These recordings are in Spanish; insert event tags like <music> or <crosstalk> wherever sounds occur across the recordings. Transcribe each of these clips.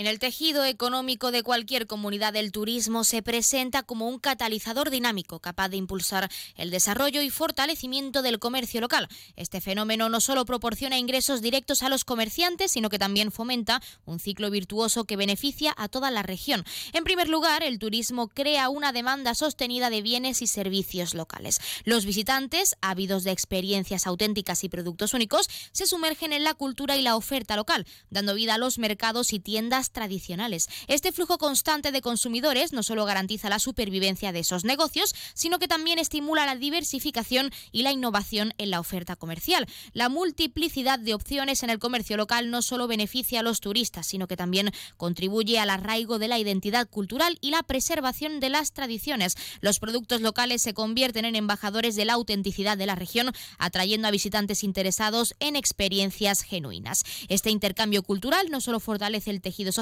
En el tejido económico de cualquier comunidad, el turismo se presenta como un catalizador dinámico capaz de impulsar el desarrollo y fortalecimiento del comercio local. Este fenómeno no solo proporciona ingresos directos a los comerciantes, sino que también fomenta un ciclo virtuoso que beneficia a toda la región. En primer lugar, el turismo crea una demanda sostenida de bienes y servicios locales. Los visitantes, ávidos de experiencias auténticas y productos únicos, se sumergen en la cultura y la oferta local, dando vida a los mercados y tiendas tradicionales. Este flujo constante de consumidores no solo garantiza la supervivencia de esos negocios, sino que también estimula la diversificación y la innovación en la oferta comercial. La multiplicidad de opciones en el comercio local no solo beneficia a los turistas, sino que también contribuye al arraigo de la identidad cultural y la preservación de las tradiciones. Los productos locales se convierten en embajadores de la autenticidad de la región, atrayendo a visitantes interesados en experiencias genuinas. Este intercambio cultural no solo fortalece el tejido social,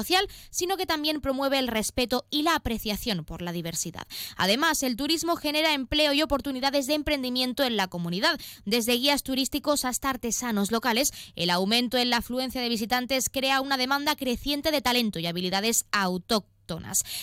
sino que también promueve el respeto y la apreciación por la diversidad. Además, el turismo genera empleo y oportunidades de emprendimiento en la comunidad, desde guías turísticos hasta artesanos locales. El aumento en la afluencia de visitantes crea una demanda creciente de talento y habilidades autóctonas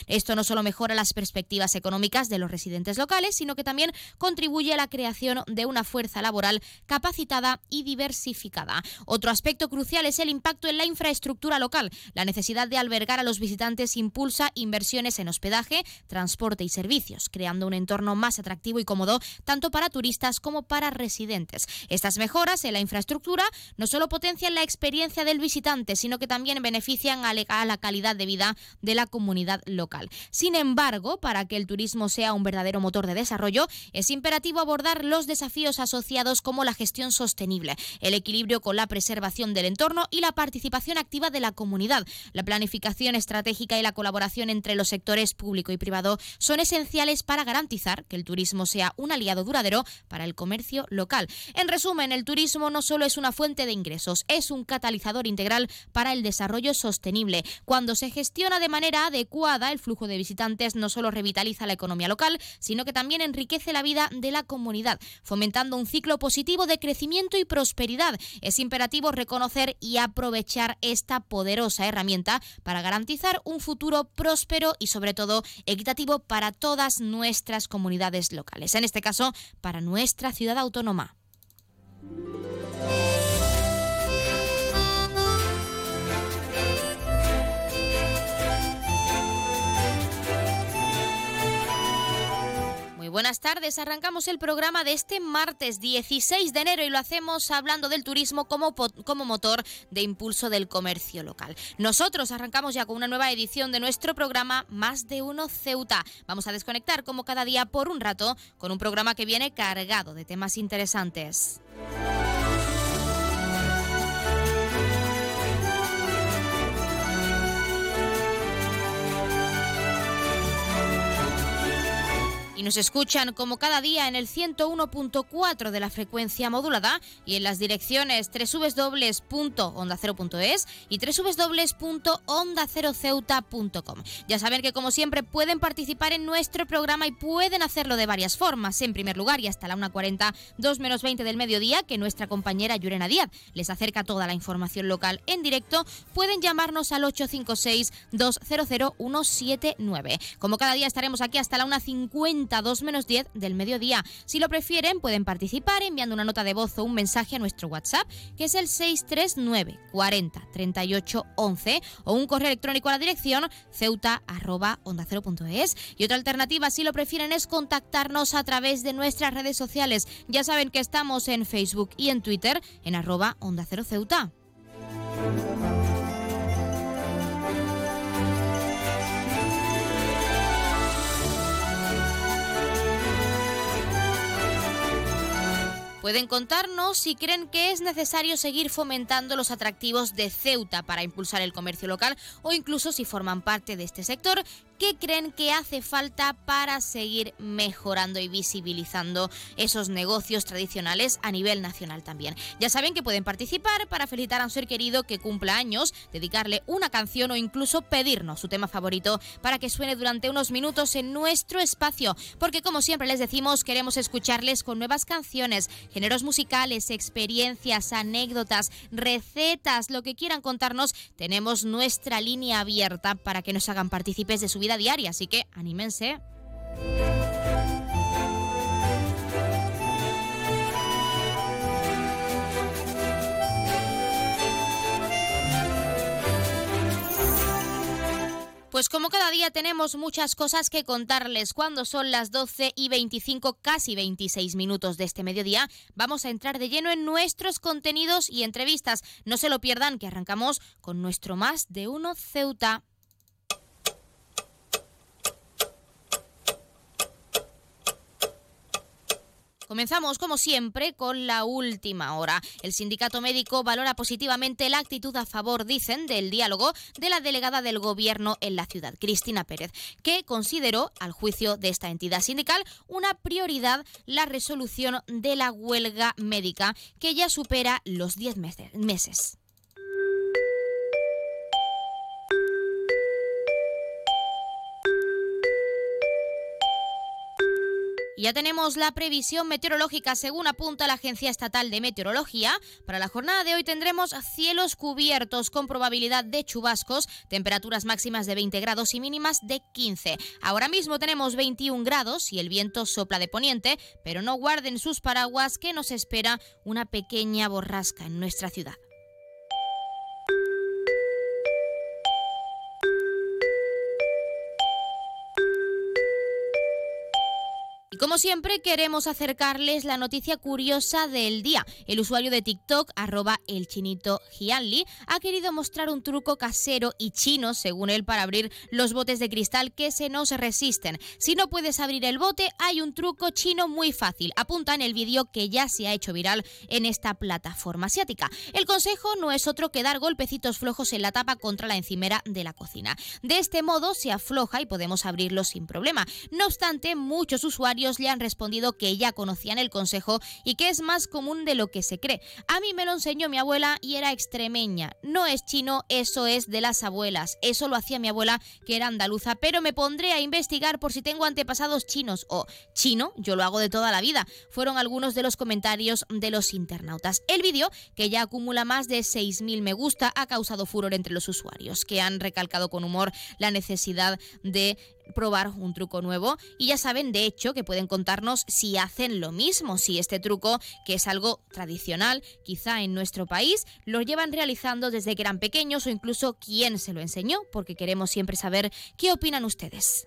esto no solo mejora las perspectivas económicas de los residentes locales, sino que también contribuye a la creación de una fuerza laboral capacitada y diversificada. Otro aspecto crucial es el impacto en la infraestructura local. La necesidad de albergar a los visitantes impulsa inversiones en hospedaje, transporte y servicios, creando un entorno más atractivo y cómodo tanto para turistas como para residentes. Estas mejoras en la infraestructura no solo potencian la experiencia del visitante, sino que también benefician a la calidad de vida de la comunidad local. Sin embargo, para que el turismo sea un verdadero motor de desarrollo, es imperativo abordar los desafíos asociados como la gestión sostenible, el equilibrio con la preservación del entorno y la participación activa de la comunidad. La planificación estratégica y la colaboración entre los sectores público y privado son esenciales para garantizar que el turismo sea un aliado duradero para el comercio local. En resumen, el turismo no solo es una fuente de ingresos, es un catalizador integral para el desarrollo sostenible. Cuando se gestiona de manera adecuada, el flujo de visitantes no solo revitaliza la economía local, sino que también enriquece la vida de la comunidad, fomentando un ciclo positivo de crecimiento y prosperidad. Es imperativo reconocer y aprovechar esta poderosa herramienta para garantizar un futuro próspero y sobre todo equitativo para todas nuestras comunidades locales, en este caso para nuestra ciudad autónoma. Buenas tardes. Arrancamos el programa de este martes 16 de enero y lo hacemos hablando del turismo como, como motor de impulso del comercio local. Nosotros arrancamos ya con una nueva edición de nuestro programa Más de Uno Ceuta. Vamos a desconectar como cada día por un rato con un programa que viene cargado de temas interesantes. Y nos escuchan como cada día en el 101.4 de la frecuencia modulada y en las direcciones www.ondacero.es y www.ondaceroceuta.com. Ya saben que como siempre pueden participar en nuestro programa y pueden hacerlo de varias formas. En primer lugar y hasta la 1.40, 2 menos 20 del mediodía, que nuestra compañera Yurena Díaz les acerca toda la información local en directo, pueden llamarnos al 856 200 179. Como cada día estaremos aquí hasta la 1.50 2 menos 10 del mediodía. Si lo prefieren, pueden participar enviando una nota de voz o un mensaje a nuestro WhatsApp, que es el 639 40 38 11, o un correo electrónico a la dirección ceuta Y otra alternativa, si lo prefieren, es contactarnos a través de nuestras redes sociales. Ya saben que estamos en Facebook y en Twitter en arroba onda cero ceuta. Pueden contarnos si creen que es necesario seguir fomentando los atractivos de Ceuta para impulsar el comercio local o incluso si forman parte de este sector, qué creen que hace falta para seguir mejorando y visibilizando esos negocios tradicionales a nivel nacional también. Ya saben que pueden participar para felicitar a un ser querido que cumpla años, dedicarle una canción o incluso pedirnos su tema favorito para que suene durante unos minutos en nuestro espacio, porque como siempre les decimos, queremos escucharles con nuevas canciones, géneros musicales, experiencias, anécdotas, recetas, lo que quieran contarnos, tenemos nuestra línea abierta para que nos hagan partícipes de su vida diaria, así que anímense. Pues como cada día tenemos muchas cosas que contarles cuando son las 12 y 25, casi 26 minutos de este mediodía, vamos a entrar de lleno en nuestros contenidos y entrevistas. No se lo pierdan que arrancamos con nuestro más de uno Ceuta. Comenzamos, como siempre, con la última hora. El sindicato médico valora positivamente la actitud a favor, dicen, del diálogo de la delegada del Gobierno en la ciudad, Cristina Pérez, que consideró, al juicio de esta entidad sindical, una prioridad la resolución de la huelga médica, que ya supera los 10 meses. Ya tenemos la previsión meteorológica según apunta la Agencia Estatal de Meteorología. Para la jornada de hoy tendremos cielos cubiertos con probabilidad de chubascos, temperaturas máximas de 20 grados y mínimas de 15. Ahora mismo tenemos 21 grados y el viento sopla de poniente, pero no guarden sus paraguas que nos espera una pequeña borrasca en nuestra ciudad. Y como siempre queremos acercarles la noticia curiosa del día. El usuario de TikTok, arroba el chinito Gianli, ha querido mostrar un truco casero y chino, según él, para abrir los botes de cristal que se nos resisten. Si no puedes abrir el bote, hay un truco chino muy fácil. Apunta en el vídeo que ya se ha hecho viral en esta plataforma asiática. El consejo no es otro que dar golpecitos flojos en la tapa contra la encimera de la cocina. De este modo se afloja y podemos abrirlo sin problema. No obstante, muchos usuarios le han respondido que ya conocían el consejo y que es más común de lo que se cree. A mí me lo enseñó mi abuela y era extremeña. No es chino, eso es de las abuelas. Eso lo hacía mi abuela, que era andaluza, pero me pondré a investigar por si tengo antepasados chinos o chino, yo lo hago de toda la vida. Fueron algunos de los comentarios de los internautas. El vídeo, que ya acumula más de 6.000 me gusta, ha causado furor entre los usuarios, que han recalcado con humor la necesidad de probar un truco nuevo y ya saben de hecho que pueden contarnos si hacen lo mismo, si este truco, que es algo tradicional quizá en nuestro país, lo llevan realizando desde que eran pequeños o incluso quién se lo enseñó, porque queremos siempre saber qué opinan ustedes.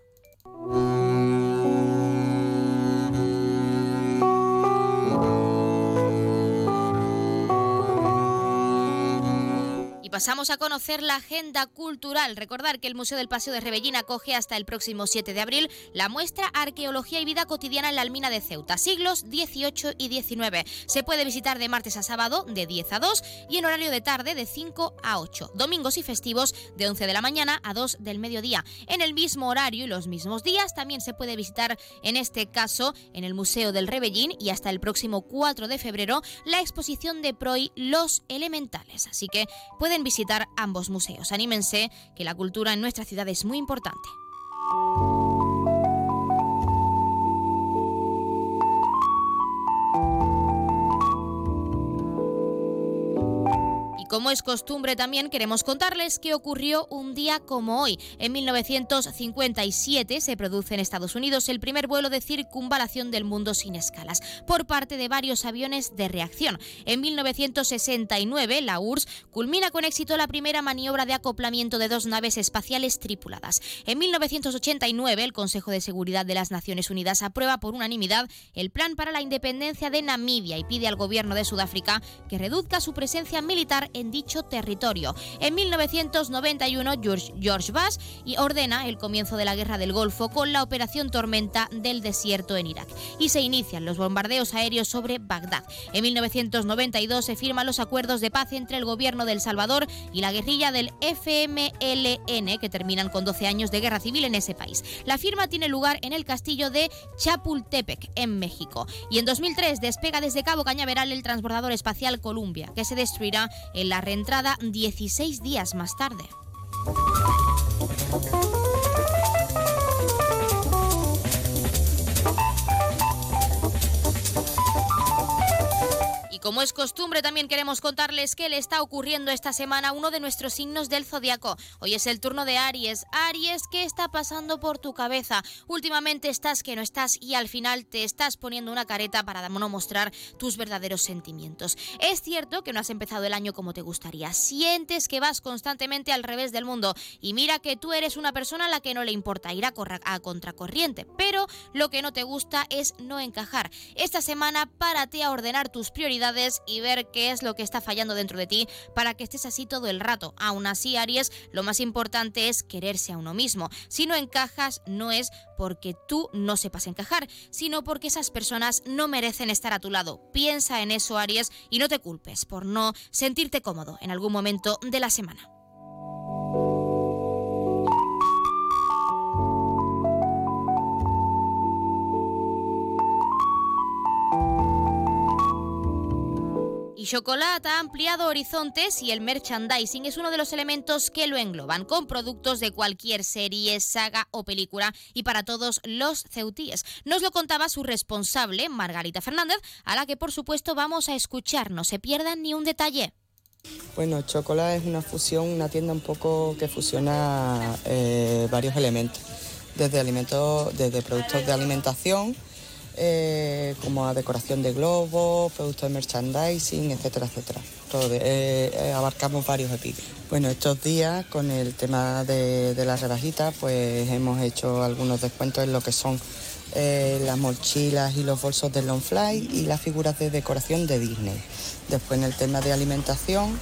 Pasamos a conocer la agenda cultural. Recordar que el Museo del Paseo de Rebellín acoge hasta el próximo 7 de abril la muestra Arqueología y Vida Cotidiana en la Almina de Ceuta, siglos XVIII y XIX. Se puede visitar de martes a sábado de 10 a 2 y en horario de tarde de 5 a 8. Domingos y festivos de 11 de la mañana a 2 del mediodía. En el mismo horario y los mismos días también se puede visitar, en este caso, en el Museo del Rebellín y hasta el próximo 4 de febrero, la exposición de Proy Los Elementales. Así que pueden visitar ambos museos. Anímense, que la cultura en nuestra ciudad es muy importante. Como es costumbre también queremos contarles que ocurrió un día como hoy. En 1957 se produce en Estados Unidos el primer vuelo de circunvalación del mundo sin escalas por parte de varios aviones de reacción. En 1969 la URSS culmina con éxito la primera maniobra de acoplamiento de dos naves espaciales tripuladas. En 1989 el Consejo de Seguridad de las Naciones Unidas aprueba por unanimidad el plan para la independencia de Namibia y pide al gobierno de Sudáfrica que reduzca su presencia militar dicho territorio. En 1991, George, George Bush ordena el comienzo de la Guerra del Golfo con la Operación Tormenta del Desierto en Irak y se inician los bombardeos aéreos sobre Bagdad. En 1992 se firman los acuerdos de paz entre el gobierno de El Salvador y la guerrilla del FMLN, que terminan con 12 años de guerra civil en ese país. La firma tiene lugar en el castillo de Chapultepec, en México. Y en 2003 despega desde Cabo Cañaveral el transbordador espacial Columbia, que se destruirá en la reentrada 16 días más tarde. Como es costumbre, también queremos contarles qué le está ocurriendo esta semana a uno de nuestros signos del zodiaco. Hoy es el turno de Aries. Aries, ¿qué está pasando por tu cabeza? Últimamente estás que no estás y al final te estás poniendo una careta para no mostrar tus verdaderos sentimientos. Es cierto que no has empezado el año como te gustaría. Sientes que vas constantemente al revés del mundo y mira que tú eres una persona a la que no le importa ir a, a contracorriente, pero lo que no te gusta es no encajar. Esta semana párate a ordenar tus prioridades y ver qué es lo que está fallando dentro de ti para que estés así todo el rato. Aún así, Aries, lo más importante es quererse a uno mismo. Si no encajas, no es porque tú no sepas encajar, sino porque esas personas no merecen estar a tu lado. Piensa en eso, Aries, y no te culpes por no sentirte cómodo en algún momento de la semana. Y Chocolate ha ampliado horizontes y el merchandising es uno de los elementos que lo engloban, con productos de cualquier serie, saga o película y para todos los ceutíes. Nos lo contaba su responsable, Margarita Fernández, a la que por supuesto vamos a escuchar, no se pierdan ni un detalle. Bueno, Chocolate es una fusión, una tienda un poco que fusiona eh, varios elementos, desde alimentos, desde productos de alimentación, eh, como a decoración de globos, productos de merchandising, etcétera, etcétera. Todo, eh, eh, abarcamos varios epicos. Bueno, estos días con el tema de, de las rebajitas, pues hemos hecho algunos descuentos en lo que son las mochilas y los bolsos de Longfly y las figuras de decoración de Disney. Después en el tema de alimentación,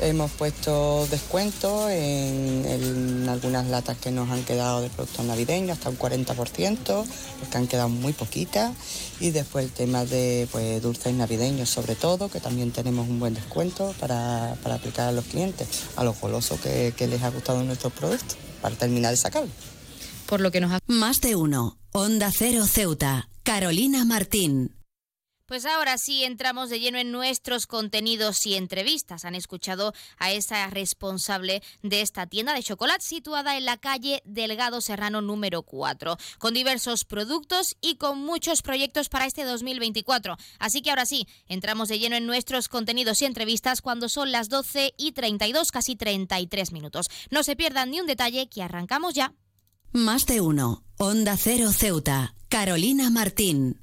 Hemos puesto descuentos en, algunas latas que nos han quedado de productos navideños, hasta un 40%, porque han quedado muy poquitas. Y después el tema de pues, dulces navideños, sobre todo, que también tenemos un buen descuento para, aplicar a los clientes, a los golosos que, que les ha gustado nuestros productos, para terminar de sacarlo. Por lo que nos ha... Más de uno. Onda Cero Ceuta. Carolina Martín. Pues ahora sí entramos de lleno en nuestros contenidos y entrevistas. Han escuchado a esa responsable de esta tienda de chocolate situada en la calle Delgado Serrano número 4, con diversos productos y con muchos proyectos para este 2024. Así que ahora sí, entramos de lleno en nuestros contenidos y entrevistas cuando son las 12 y 32, casi 33 minutos. No se pierdan ni un detalle que arrancamos ya. Más de uno. Onda Cero Ceuta. Carolina Martín.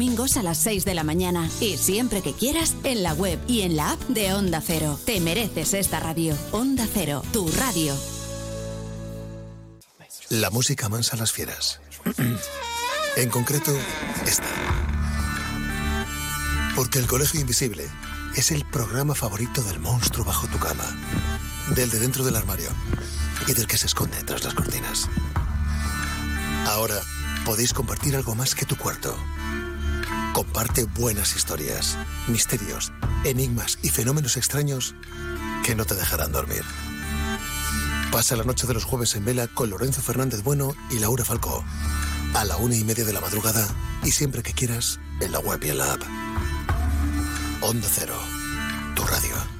domingos a las 6 de la mañana y siempre que quieras en la web y en la app de Onda Cero. Te mereces esta radio. Onda Cero, tu radio. La música mansa a las fieras. en concreto, esta. Porque el Colegio Invisible es el programa favorito del monstruo bajo tu cama, del de dentro del armario y del que se esconde tras las cortinas. Ahora podéis compartir algo más que tu cuarto. Comparte buenas historias, misterios, enigmas y fenómenos extraños que no te dejarán dormir. Pasa la noche de los jueves en vela con Lorenzo Fernández Bueno y Laura Falcó. A la una y media de la madrugada y siempre que quieras en la web y en la app. Onda Cero, tu radio.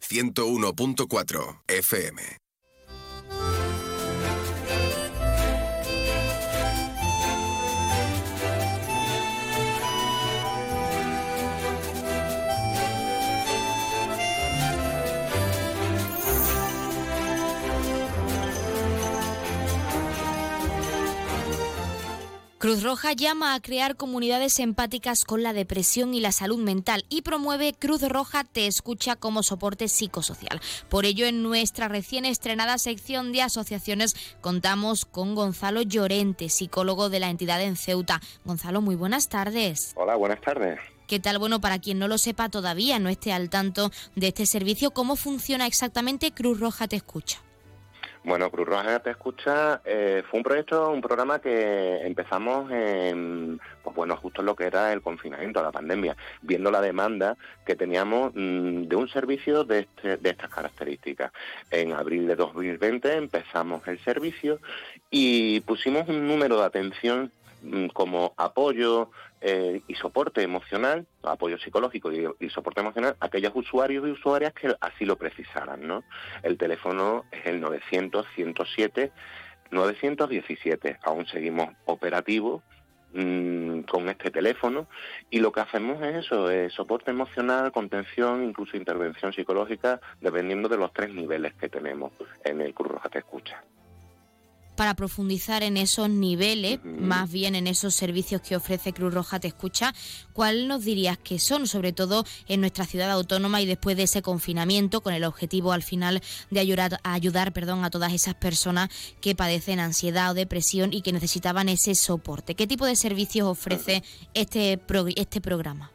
101.4 FM. Cruz Roja llama a crear comunidades empáticas con la depresión y la salud mental y promueve Cruz Roja Te Escucha como soporte psicosocial. Por ello, en nuestra recién estrenada sección de asociaciones contamos con Gonzalo Llorente, psicólogo de la entidad en Ceuta. Gonzalo, muy buenas tardes. Hola, buenas tardes. ¿Qué tal? Bueno, para quien no lo sepa todavía, no esté al tanto de este servicio, ¿cómo funciona exactamente Cruz Roja Te Escucha? Bueno, Cruz Roja Te Escucha eh, fue un proyecto, un programa que empezamos en, pues bueno, justo en lo que era el confinamiento, la pandemia, viendo la demanda que teníamos mm, de un servicio de, este, de estas características. En abril de 2020 empezamos el servicio y pusimos un número de atención mm, como apoyo, eh, y soporte emocional, apoyo psicológico y, soporte emocional a aquellos usuarios y usuarias que así lo precisaran. ¿no? El teléfono es el 900-107. 917, aún seguimos operativos mm, con este teléfono y lo que hacemos es eso, es soporte emocional, contención, incluso intervención psicológica, dependiendo de los tres niveles que tenemos en el Cruz Roja Te Escucha para profundizar en esos niveles, más bien en esos servicios que ofrece Cruz Roja Te Escucha, ¿cuál nos dirías que son, sobre todo en nuestra ciudad autónoma y después de ese confinamiento, con el objetivo al final de ayudar, a ayudar perdón, a todas esas personas que padecen ansiedad o depresión y que necesitaban ese soporte? ¿Qué tipo de servicios ofrece este, este programa?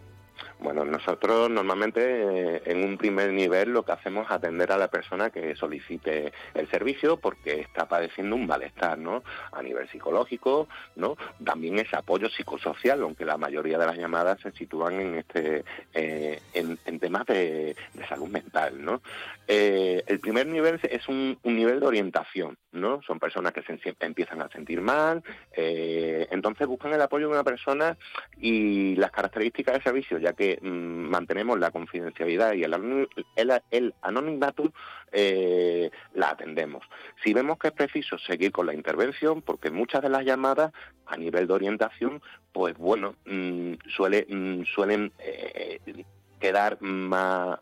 Bueno, nosotros normalmente eh, en un primer nivel lo que hacemos es atender a la persona que solicite el servicio porque está padeciendo un malestar, ¿no? A nivel psicológico, ¿no? También es apoyo psicosocial, aunque la mayoría de las llamadas se sitúan en este eh, en, temas de, salud mental, ¿no? Eh, el primer nivel es un, nivel de orientación, ¿no? Son personas que se empiezan a sentir mal, entonces buscan el apoyo de una persona y las características del servicio, ya que Mm, mantenemos la confidencialidad y el, el, anonimato, eh, la atendemos. Si vemos que es preciso seguir con la intervención, porque muchas de las llamadas a nivel de orientación, pues bueno, mm, suele, mm, suelen eh, quedar más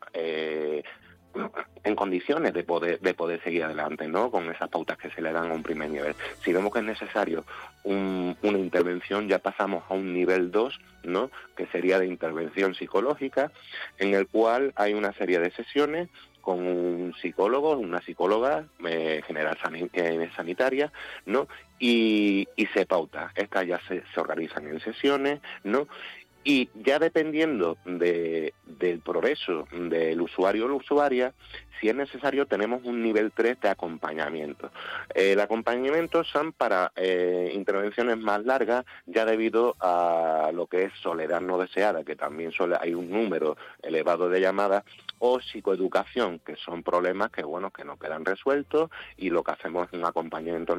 en condiciones de poder de poder seguir adelante no con esas pautas que se le dan a un primer nivel si vemos que es necesario una intervención ya pasamos a un nivel 2 no que sería de intervención psicológica en el cual hay una serie de sesiones con un psicólogo, una psicóloga eh, general eh, sanitaria, ¿no? Y, se pauta. Estas ya se, organizan en sesiones, ¿no? Y ya dependiendo de, del progreso del usuario o la usuaria, si es necesario, tenemos un nivel 3 de acompañamiento. El acompañamiento son para eh, intervenciones más largas, ya debido a lo que es soledad no deseada, que también hay un número elevado de llamadas, o psicoeducación, que son problemas que bueno que no quedan resueltos y lo que hacemos es un acompañamiento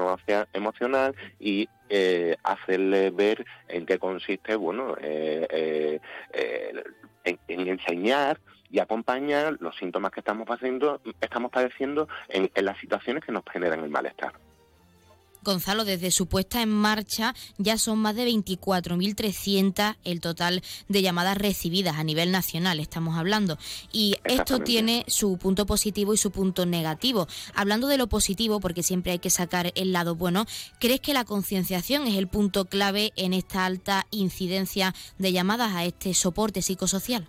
emocional y eh, hacerle ver en qué consiste bueno eh, en, enseñar y acompañar los síntomas que estamos padeciendo, estamos padeciendo en las situaciones que nos generan el malestar. Gonzalo, desde su puesta en marcha ya son más de 24.300 el total de llamadas recibidas a nivel nacional, estamos hablando. Y esto tiene su punto positivo y su punto negativo. Hablando de lo positivo, porque siempre hay que sacar el lado bueno, ¿crees que la concienciación es el punto clave en esta alta incidencia de llamadas a este soporte psicosocial?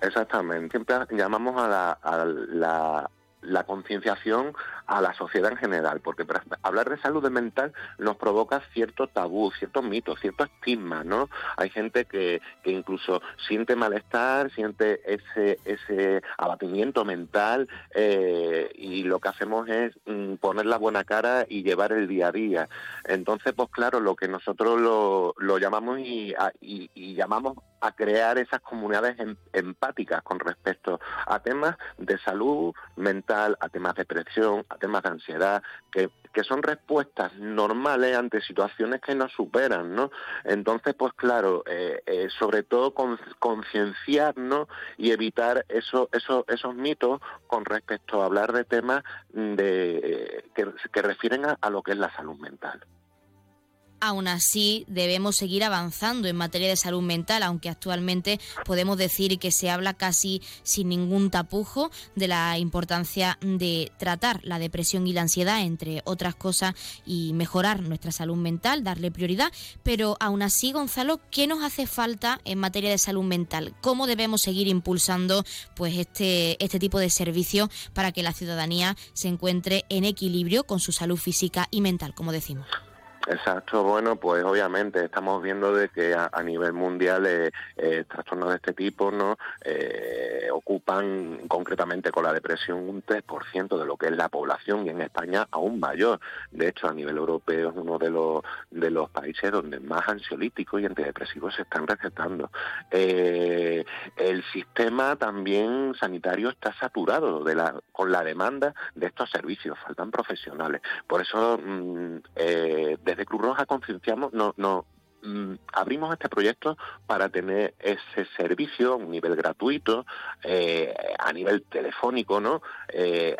Exactamente, siempre llamamos a la, a la, la concienciación a la sociedad en general, porque hablar de salud mental nos provoca cierto tabú, ciertos mitos, cierto estigma, ¿no? Hay gente que, que incluso siente malestar, siente ese, ese abatimiento mental eh, y lo que hacemos es mm, poner la buena cara y llevar el día a día. Entonces, pues claro, lo que nosotros lo, llamamos y, y llamamos a crear esas comunidades em, empáticas con respecto a temas de salud mental, a temas de depresión, a temas de ansiedad, que, que son respuestas normales ante situaciones que nos superan, ¿no? Entonces, pues claro, eh, eh, sobre todo concienciarnos y evitar eso, eso, esos mitos con respecto a hablar de temas de, que, que refieren a lo que es la salud mental. Aún así, debemos seguir avanzando en materia de salud mental, aunque actualmente podemos decir que se habla casi sin ningún tapujo de la importancia de tratar la depresión y la ansiedad, entre otras cosas, y mejorar nuestra salud mental, darle prioridad. Pero aún así, Gonzalo, ¿qué nos hace falta en materia de salud mental? ¿Cómo debemos seguir impulsando pues este, este tipo de servicio para que la ciudadanía se encuentre en equilibrio con su salud física y mental, como decimos? Exacto, bueno, pues obviamente estamos viendo de que a, nivel mundial eh, eh, trastornos de este tipo no eh, ocupan concretamente con la depresión un 3% de lo que es la población y en España aún mayor. De hecho, a nivel europeo es uno de los países donde más ansiolíticos y antidepresivos se están recetando. el sistema también sanitario está saturado de la con la demanda de estos servicios, faltan profesionales. Por eso mm, desde de Cruz Roja concienciamos, no, no, mm, abrimos este proyecto para tener ese servicio a un nivel gratuito, eh, a nivel telefónico, ¿no? Eh,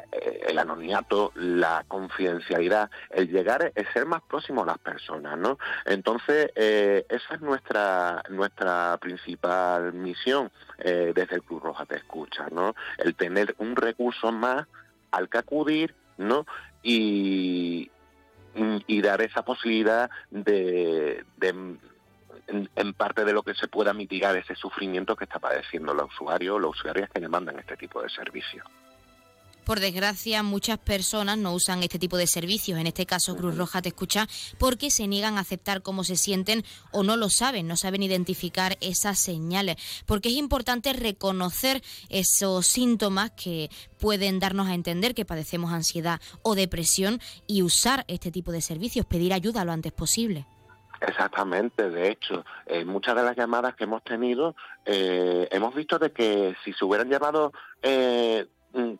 el anonimato, la confidencialidad, el llegar, es ser más próximo a las personas, ¿no? Entonces, eh, esa es nuestra, nuestra principal misión desde el Cruz Roja Te Escucha, ¿no? El tener un recurso más al que acudir, ¿no? Y, y dar esa posibilidad de, en, parte de lo que se pueda mitigar ese sufrimiento que está padeciendo los usuarios o los usuarias que demandan este tipo de servicios. Por desgracia, muchas personas no usan este tipo de servicios, en este caso Cruz Roja te escucha, porque se niegan a aceptar cómo se sienten o no lo saben, no saben identificar esas señales. Porque es importante reconocer esos síntomas que pueden darnos a entender que padecemos ansiedad o depresión y usar este tipo de servicios, pedir ayuda lo antes posible. Exactamente, de hecho, en muchas de las llamadas que hemos tenido, eh, hemos visto de que si se hubieran llamado eh, mm,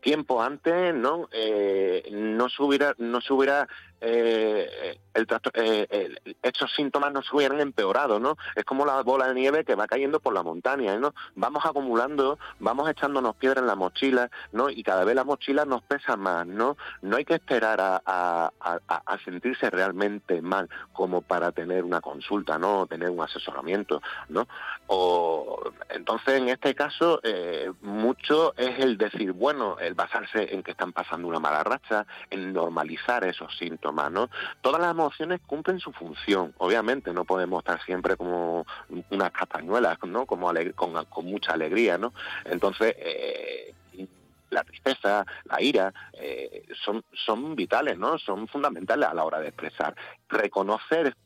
tiempo antes, ¿no? Eh, no se no se hubiera eh, el, eh, estos síntomas no se hubieran empeorado, ¿no? Es como la bola de nieve que va cayendo por la montaña, ¿no? Vamos acumulando, vamos echándonos piedra en la mochila, ¿no? Y cada vez la mochila nos pesa más, ¿no? No hay que esperar a, a, sentirse realmente mal como para tener una consulta, ¿no? O tener un asesoramiento, ¿no? O, entonces, en este caso, eh, mucho es el decir, bueno, el basarse en que están pasando una mala racha, en normalizar esos síntomas, ¿no? Todas las emociones cumplen su función. Obviamente no podemos estar siempre como unas castañuelas, ¿no? Como con, mucha alegría, ¿no? Entonces, eh, la tristeza, la ira, eh, son, son vitales, ¿no? Son fundamentales a la hora de expresar. Reconocer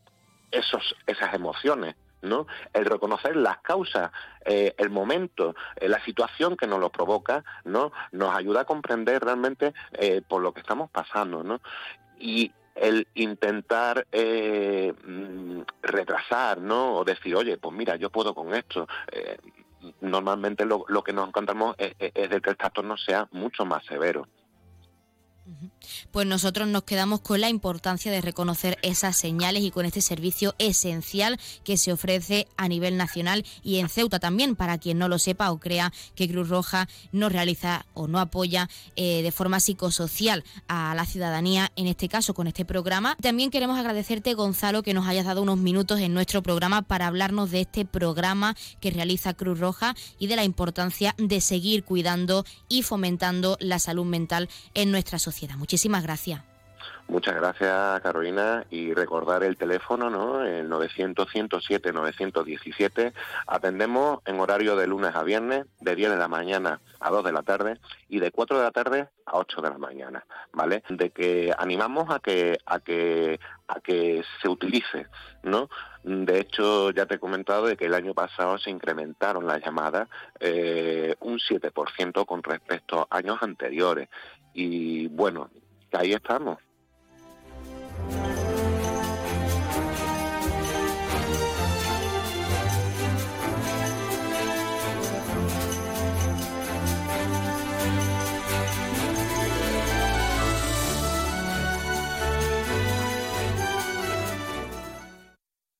esos, esas emociones, ¿no? El reconocer las causas, eh, el momento, la situación que nos lo provoca, ¿no? Nos ayuda a comprender realmente por lo que estamos pasando, ¿no? Y el intentar eh, mm, retrasar, ¿no? O decir, oye, pues mira, yo puedo con esto. Eh, normalmente lo, que nos encontramos es, de que el trastorno sea mucho más severo. Pues nosotros nos quedamos con la importancia de reconocer esas señales y con este servicio esencial que se ofrece a nivel nacional y en Ceuta también, para quien no lo sepa o crea que Cruz Roja no realiza o no apoya eh, de forma psicosocial a la ciudadanía, en este caso con este programa. También queremos agradecerte, Gonzalo, que nos hayas dado unos minutos en nuestro programa para hablarnos de este programa que realiza Cruz Roja y de la importancia de seguir cuidando y fomentando la salud mental en nuestra sociedad. Muchísimas gracias. Muchas gracias, Carolina. Y recordar el teléfono, ¿no? El 900-107-917. Atendemos en horario de lunes a viernes, de 10 de la mañana a 2 de la tarde y de 4 de la tarde a 8 de la mañana, ¿vale? De que animamos a que, a que, a que se utilice, ¿no? De hecho, ya te he comentado de que el año pasado se incrementaron las llamadas eh, un 7% con respecto a años anteriores. Y bueno, ahí estamos.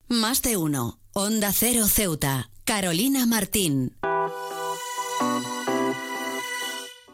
Más de uno. Onda Cero Ceuta. Carolina Martín.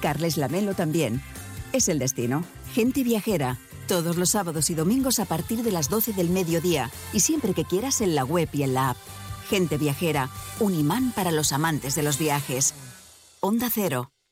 Carles Lamelo también. Es el destino. Gente viajera. Todos los sábados y domingos a partir de las 12 del mediodía y siempre que quieras en la web y en la app. Gente viajera. Un imán para los amantes de los viajes. Onda Cero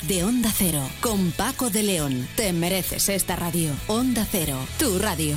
de Onda Cero con Paco de León. Te mereces esta radio. Onda Cero, tu radio.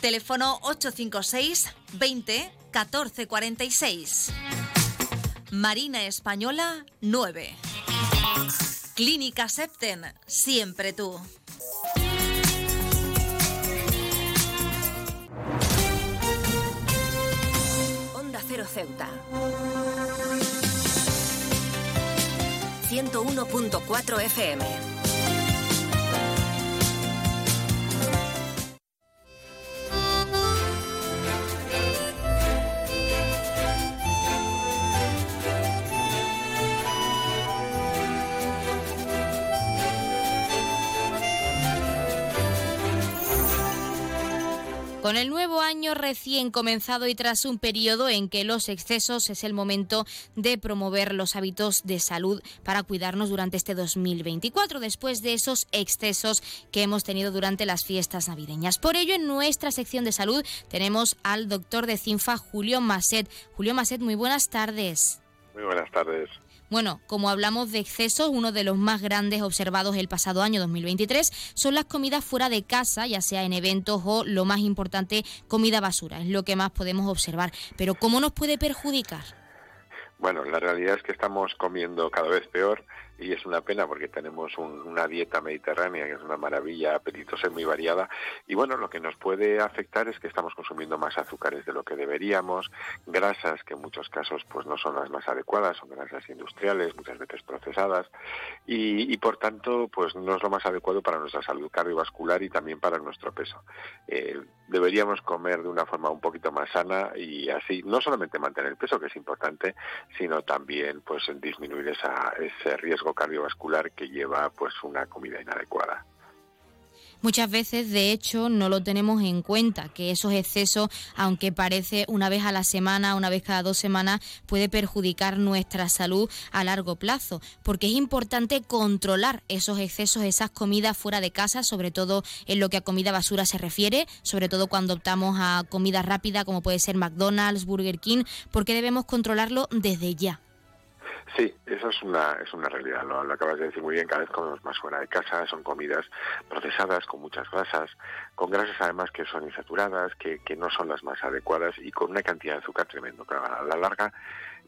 Teléfono 856 20 14 46. Marina Española 9. Clínica Septen, siempre tú. Onda Cero Ceuta. 101.4 FM. Con el nuevo año recién comenzado y tras un periodo en que los excesos es el momento de promover los hábitos de salud para cuidarnos durante este 2024, después de esos excesos que hemos tenido durante las fiestas navideñas. Por ello, en nuestra sección de salud tenemos al doctor de CINFA, Julio Maset. Julio Maset, muy buenas tardes. Muy buenas tardes. Bueno, como hablamos de excesos, uno de los más grandes observados el pasado año 2023 son las comidas fuera de casa, ya sea en eventos o, lo más importante, comida basura. Es lo que más podemos observar. Pero ¿cómo nos puede perjudicar? Bueno, la realidad es que estamos comiendo cada vez peor y es una pena porque tenemos una dieta mediterránea que es una maravilla, apetitosa y muy variada. Y bueno, lo que nos puede afectar es que estamos consumiendo más azúcares de lo que deberíamos, grasas que en muchos casos pues no son las más adecuadas, son grasas industriales, muchas veces procesadas, y, por tanto pues no es lo más adecuado para nuestra salud cardiovascular y también para nuestro peso. Eh, deberíamos comer de una forma un poquito más sana y así no solamente mantener el peso, que es importante, sino también pues disminuir esa, ese riesgo cardiovascular que lleva pues una comida inadecuada. Muchas veces, de hecho, no lo tenemos en cuenta, que esos excesos, aunque parece una vez a la semana, una vez cada dos semanas, puede perjudicar nuestra salud a largo plazo, porque es importante controlar esos excesos, esas comidas fuera de casa, sobre todo en lo que a comida basura se refiere, sobre todo cuando optamos a comida rápida como puede ser McDonald's, Burger King, porque debemos controlarlo desde ya. Sí, eso es una, es una realidad, lo, acabas de decir muy bien, cada vez comemos más fuera de casa, son comidas procesadas con muchas grasas, con grasas además que son insaturadas, que, que no son las más adecuadas y con una cantidad de azúcar tremendo, que a la larga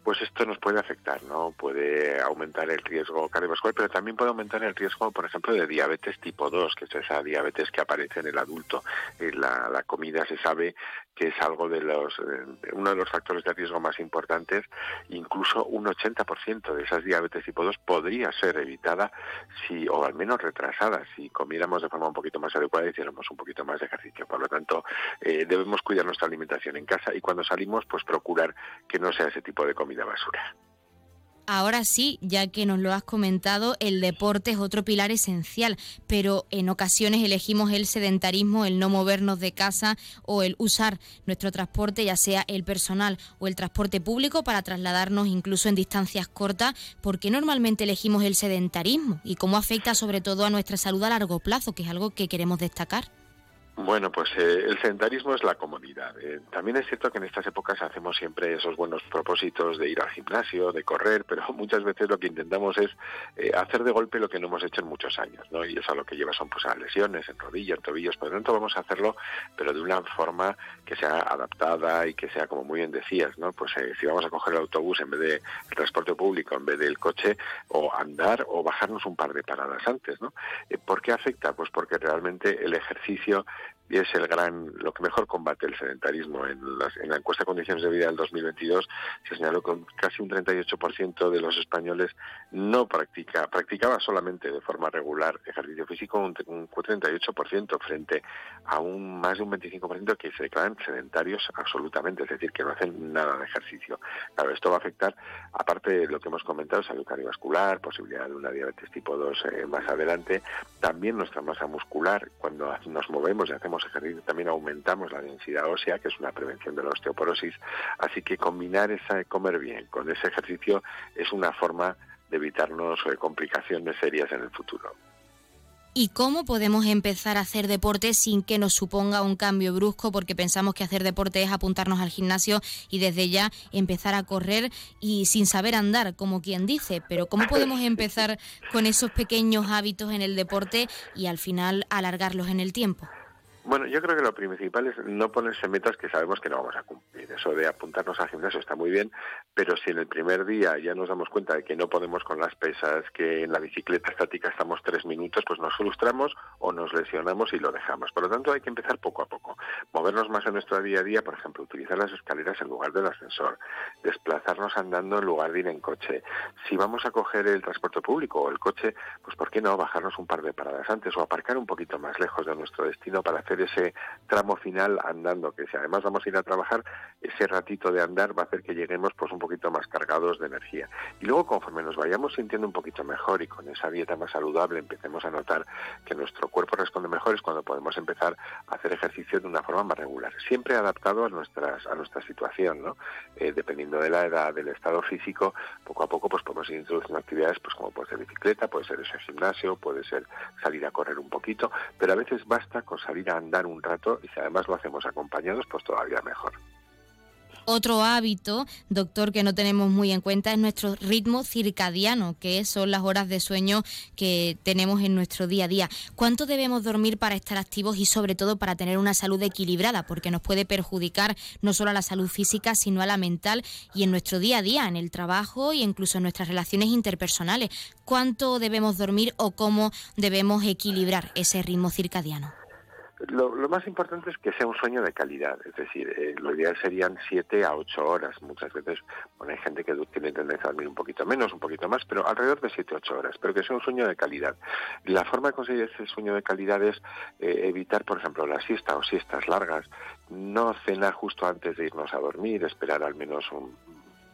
pues esto nos puede afectar, ¿no? Puede aumentar el riesgo cardiovascular, pero también puede aumentar el riesgo, por ejemplo, de diabetes tipo 2, que es esa diabetes que aparece en el adulto. La, la comida se sabe que es algo de los, eh, uno de los factores de riesgo más importantes. Incluso un 80% de esas diabetes tipo 2 podría ser evitada si, o al menos retrasada, si comiéramos de forma un poquito más adecuada y hiciéramos un poquito más de ejercicio. Por lo tanto, eh, debemos cuidar nuestra alimentación en casa y cuando salimos, pues procurar que no sea ese tipo de comida comida basura. Ahora sí, ya que nos lo has comentado, el deporte es otro pilar esencial, pero en ocasiones elegimos el sedentarismo, el no movernos de casa o el usar nuestro transporte, ya sea el personal o el transporte público, para trasladarnos incluso en distancias cortas, porque normalmente elegimos el sedentarismo y cómo afecta sobre todo a nuestra salud a largo plazo, que es algo que queremos destacar. Bueno, pues eh, el sedentarismo es la comodidad. Eh, también es cierto que en estas épocas hacemos siempre esos buenos propósitos de ir al gimnasio, de correr, pero <laughs> muchas veces lo que intentamos es eh, hacer de golpe lo que no hemos hecho en muchos años, ¿no? Y eso a lo que lleva son pues a lesiones en rodillas, en tobillos. Por lo tanto, vamos a hacerlo, pero de una forma que sea adaptada y que sea, como muy bien decías, ¿no? Pues si vamos a coger el autobús en vez de transporte público, en vez del coche, o andar o bajarnos un par de paradas antes, ¿no? ¿Por qué afecta? Pues porque realmente el ejercicio y es el gran lo que mejor combate el sedentarismo. En, en la encuesta de condiciones de vida del 2022 se señaló que casi un 38% de los españoles no practica, practicaba solamente de forma regular ejercicio físico, un, 38% frente a un más de un 25% que se declaran sedentarios absolutamente, es decir, que no hacen nada de ejercicio. Claro, esto va a afectar, aparte de lo que hemos comentado, salud cardiovascular, posibilidad de una diabetes tipo 2 eh, más adelante, también nuestra masa muscular, cuando nos movemos y hacemos ejercicio también aumentamos la densidad ósea, que es una prevención de la osteoporosis. Así que combinar esa comer bien con ese ejercicio es una forma de evitarnos eh, complicaciones serias en el futuro. ¿Y cómo podemos empezar a hacer deporte sin que nos suponga un cambio brusco? Porque pensamos que hacer deporte es apuntarnos al gimnasio y desde ya empezar a correr y sin saber andar, como quien dice. Pero ¿cómo podemos <laughs> empezar con esos pequeños hábitos en el deporte y al final alargarlos en el tiempo? Bueno, yo creo que lo principal es no ponerse metas que sabemos que no vamos a cumplir. Eso de apuntarnos al gimnasio está muy bien, pero si en el primer día ya nos damos cuenta de que no podemos con las pesas, que en la bicicleta estática estamos tres minutos, pues nos frustramos o nos lesionamos y lo dejamos. Por lo tanto, hay que empezar poco a poco. Movernos más en nuestro día a día, por ejemplo, utilizar las escaleras en lugar del ascensor, desplazarnos andando en lugar de ir en coche. Si vamos a coger el transporte público o el coche, pues ¿por qué no bajarnos un par de paradas antes o aparcar un poquito más lejos de nuestro destino para hacer ese tramo final andando, que si además vamos a ir a trabajar, ese ratito de andar va a hacer que lleguemos pues un poquito más cargados de energía. Y luego conforme nos vayamos sintiendo un poquito mejor y con esa dieta más saludable empecemos a notar que nuestro cuerpo responde mejor es cuando podemos empezar a hacer ejercicio de una forma más regular, siempre adaptado a nuestras a nuestra situación, ¿no? Eh, dependiendo de la edad, del estado físico, poco a poco pues podemos ir introduciendo actividades pues como puede ser bicicleta, puede ser ese gimnasio, puede ser salir a correr un poquito, pero a veces basta con salir a andar un rato y si además lo hacemos acompañados, pues todavía mejor. Otro hábito, doctor, que no tenemos muy en cuenta es nuestro ritmo circadiano, que son las horas de sueño que tenemos en nuestro día a día. ¿Cuánto debemos dormir para estar activos y sobre todo para tener una salud equilibrada? Porque nos puede perjudicar no solo a la salud física, sino a la mental y en nuestro día a día, en el trabajo e incluso en nuestras relaciones interpersonales. ¿Cuánto debemos dormir o cómo debemos equilibrar ese ritmo circadiano? Lo, más importante es que sea un sueño de calidad, es decir, eh, lo ideal serían 7 a 8 horas. Muchas veces bueno, hay gente que tiene tendencia a dormir un poquito menos, un poquito más, pero alrededor de 7 a 8 horas, pero que sea un sueño de calidad. La forma de conseguir ese sueño de calidad es eh, evitar, por ejemplo, la siesta o siestas largas, no cenar justo antes de irnos a dormir, esperar al menos un,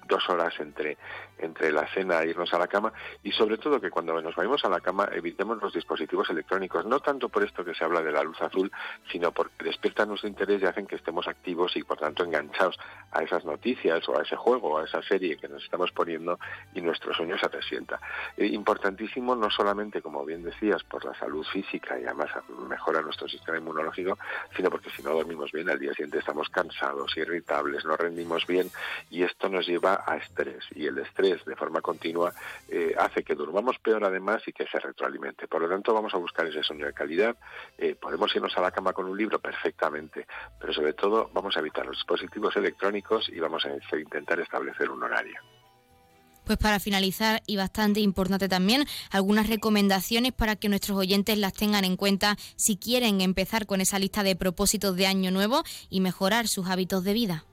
dos horas entre, entre la cena e irnos a la cama y sobre todo que cuando nos vayamos a la cama evitemos los dispositivos electrónicos, no tanto por esto que se habla de la luz azul, sino porque despiertan nuestro interés y hacen que estemos activos y por tanto enganchados a esas noticias o a ese juego o a esa serie que nos estamos poniendo y nuestro sueño se resienta. Eh, importantísimo no solamente, como bien decías, por la salud física y además mejora nuestro sistema inmunológico, sino porque si no dormimos bien al día siguiente estamos cansados, irritables, no rendimos bien y esto nos lleva a estrés y el estrés de forma continua eh, hace que durmamos peor además y que se retroalimente. Por lo tanto, vamos a buscar ese sueño de calidad. Eh, podemos irnos a la cama con un libro perfectamente, pero sobre todo vamos a evitar los dispositivos electrónicos y vamos a intentar establecer un horario. Pues para finalizar, y bastante importante también, algunas recomendaciones para que nuestros oyentes las tengan en cuenta si quieren empezar con esa lista de propósitos de año nuevo y mejorar sus hábitos de vida.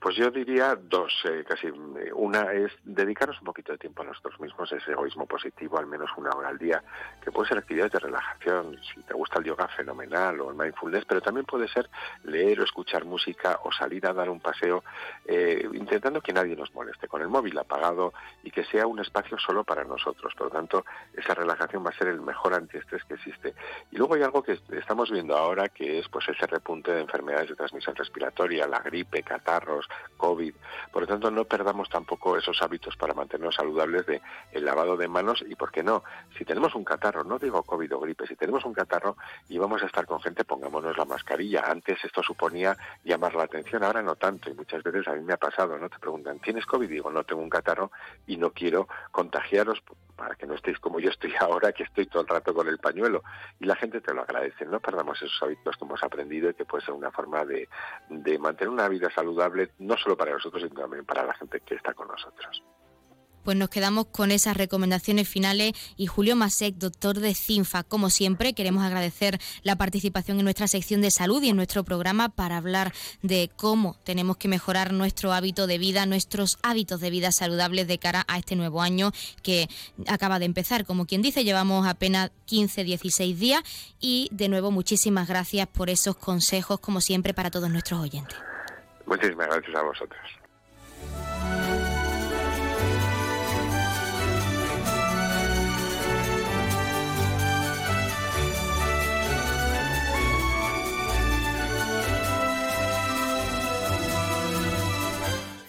Pues yo diría dos, eh, casi. Eh, una es dedicarnos un poquito de tiempo a nosotros mismos, ese egoísmo positivo, al menos una hora al día, que puede ser actividades de relajación, si te gusta el yoga fenomenal o el mindfulness, pero también puede ser leer o escuchar música o salir a dar un paseo, eh, intentando que nadie nos moleste, con el móvil apagado y que sea un espacio solo para nosotros. Por lo tanto, esa relajación va a ser el mejor antiestrés que existe. Y luego hay algo que estamos viendo ahora, que es pues ese repunte de enfermedades de transmisión respiratoria, la gripe, catarros, COVID. Por lo tanto, no perdamos tampoco esos hábitos para mantenernos saludables de el lavado de manos y, ¿por qué no? Si tenemos un catarro, no digo COVID o gripe, si tenemos un catarro y vamos a estar con gente, pongámonos la mascarilla. Antes esto suponía llamar la atención, ahora no tanto y muchas veces a mí me ha pasado, ¿no? Te preguntan, ¿tienes COVID? Digo, no, tengo un catarro y no quiero contagiaros para que no estéis como yo estoy <laughs> ahora, que estoy todo el rato con el pañuelo. Y la gente te lo agradece. No perdamos esos hábitos que hemos aprendido y que puede ser una forma de, de mantener una vida saludable, no solo para nosotros, sino también para la gente que está con nosotros pues nos quedamos con esas recomendaciones finales y Julio Masek, doctor de CINFA, como siempre, queremos agradecer la participación en nuestra sección de salud y en nuestro programa para hablar de cómo tenemos que mejorar nuestro hábito de vida, nuestros hábitos de vida saludables de cara a este nuevo año que acaba de empezar. Como quien dice, llevamos apenas 15, 16 días y de nuevo muchísimas gracias por esos consejos, como siempre, para todos nuestros oyentes. Muchísimas gracias a vosotros.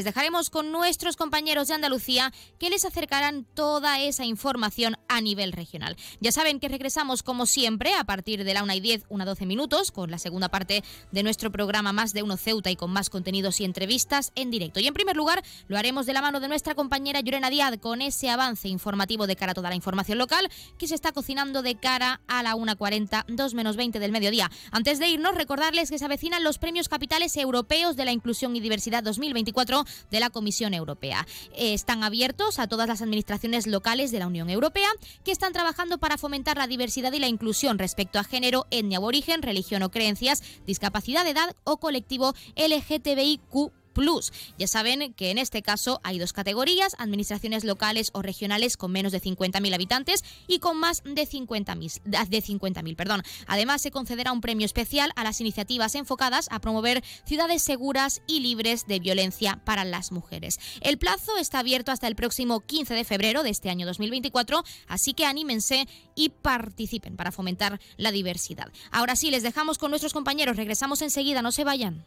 les dejaremos con nuestros compañeros de Andalucía que les acercarán toda esa información a nivel regional. Ya saben que regresamos como siempre a partir de la 1 y 10, 1 12 minutos con la segunda parte de nuestro programa Más de Uno Ceuta y con más contenidos y entrevistas en directo. Y en primer lugar lo haremos de la mano de nuestra compañera Llorena Díaz con ese avance informativo de cara a toda la información local que se está cocinando de cara a la 1.40, 2 menos 20 del mediodía. Antes de irnos, recordarles que se avecinan los premios capitales europeos de la inclusión y diversidad 2024 de la Comisión Europea. Están abiertos a todas las administraciones locales de la Unión Europea que están trabajando para fomentar la diversidad y la inclusión respecto a género, etnia o origen, religión o creencias, discapacidad de edad o colectivo LGTBIQ Plus. Ya saben que en este caso hay dos categorías, administraciones locales o regionales con menos de 50.000 habitantes y con más de 50.000. De 50 perdón. Además, se concederá un premio especial a las iniciativas enfocadas a promover ciudades seguras y libres de violencia para las mujeres. El plazo está abierto hasta el próximo 15 de febrero de este año 2024, así que anímense y participen para fomentar la diversidad. Ahora sí, les dejamos con nuestros compañeros. Regresamos enseguida, no se vayan.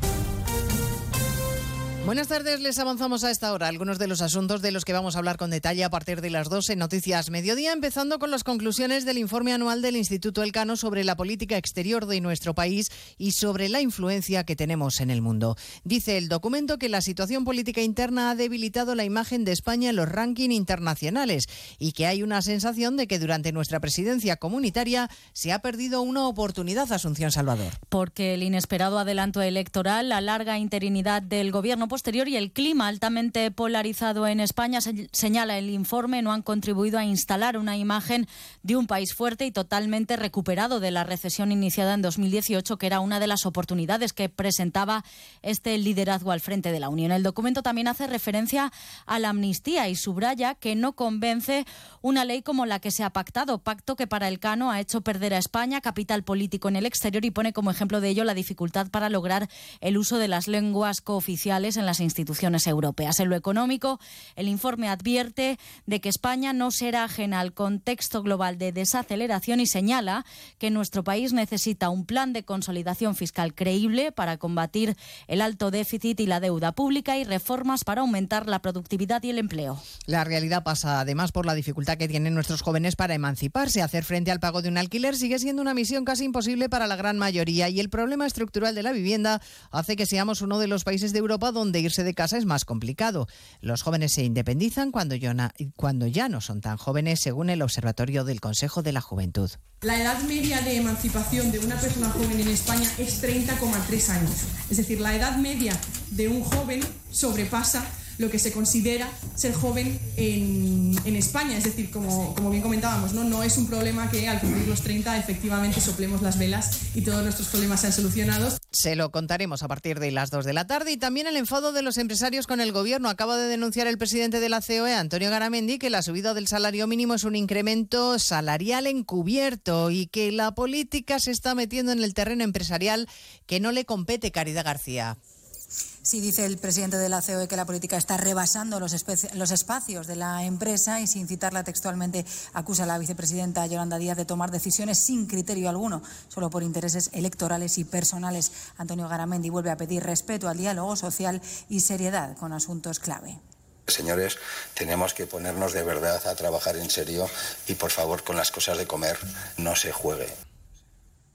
Buenas tardes, les avanzamos a esta hora algunos de los asuntos de los que vamos a hablar con detalle a partir de las 12 en Noticias Mediodía, empezando con las conclusiones del informe anual del Instituto Elcano sobre la política exterior de nuestro país y sobre la influencia que tenemos en el mundo. Dice el documento que la situación política interna ha debilitado la imagen de España en los rankings internacionales y que hay una sensación de que durante nuestra presidencia comunitaria se ha perdido una oportunidad, Asunción Salvador. Porque el inesperado adelanto electoral, la larga interinidad del gobierno posterior y el clima altamente polarizado en España, señala el informe, no han contribuido a instalar una imagen de un país fuerte y totalmente recuperado de la recesión iniciada en 2018, que era una de las oportunidades que presentaba este liderazgo al frente de la Unión. El documento también hace referencia a la amnistía y subraya que no convence una ley como la que se ha pactado, pacto que para el Cano ha hecho perder a España capital político en el exterior y pone como ejemplo de ello la dificultad para lograr el uso de las lenguas cooficiales en las instituciones europeas. En lo económico, el informe advierte de que España no será ajena al contexto global de desaceleración y señala que nuestro país necesita un plan de consolidación fiscal creíble para combatir el alto déficit y la deuda pública y reformas para aumentar la productividad y el empleo. La realidad pasa además por la dificultad que tienen nuestros jóvenes para emanciparse. Hacer frente al pago de un alquiler sigue siendo una misión casi imposible para la gran mayoría y el problema estructural de la vivienda hace que seamos uno de los países de Europa donde de irse de casa es más complicado. Los jóvenes se independizan cuando ya no son tan jóvenes, según el Observatorio del Consejo de la Juventud. La edad media de emancipación de una persona joven en España es 30,3 años. Es decir, la edad media de un joven sobrepasa lo que se considera ser joven en, en España. Es decir, como, bien comentábamos, ¿no? no es un problema que al cumplir los 30 efectivamente soplemos las velas y todos nuestros problemas sean solucionados. Se lo contaremos a partir de las 2 de la tarde y también el enfado de los empresarios con el gobierno. Acaba de denunciar el presidente de la COE, Antonio Garamendi, que la subida del salario mínimo es un incremento salarial encubierto y que la política se está metiendo en el terreno empresarial que no le compete Caridad García. Sí, dice el presidente de la COE que la política está rebasando los, espacios de la empresa y sin citarla textualmente acusa a la vicepresidenta Yolanda Díaz de tomar decisiones sin criterio alguno, solo por intereses electorales y personales. Antonio Garamendi vuelve a pedir respeto al diálogo social y seriedad con asuntos clave. Señores, tenemos que ponernos de verdad a trabajar en serio y por favor con las cosas de comer no se juegue.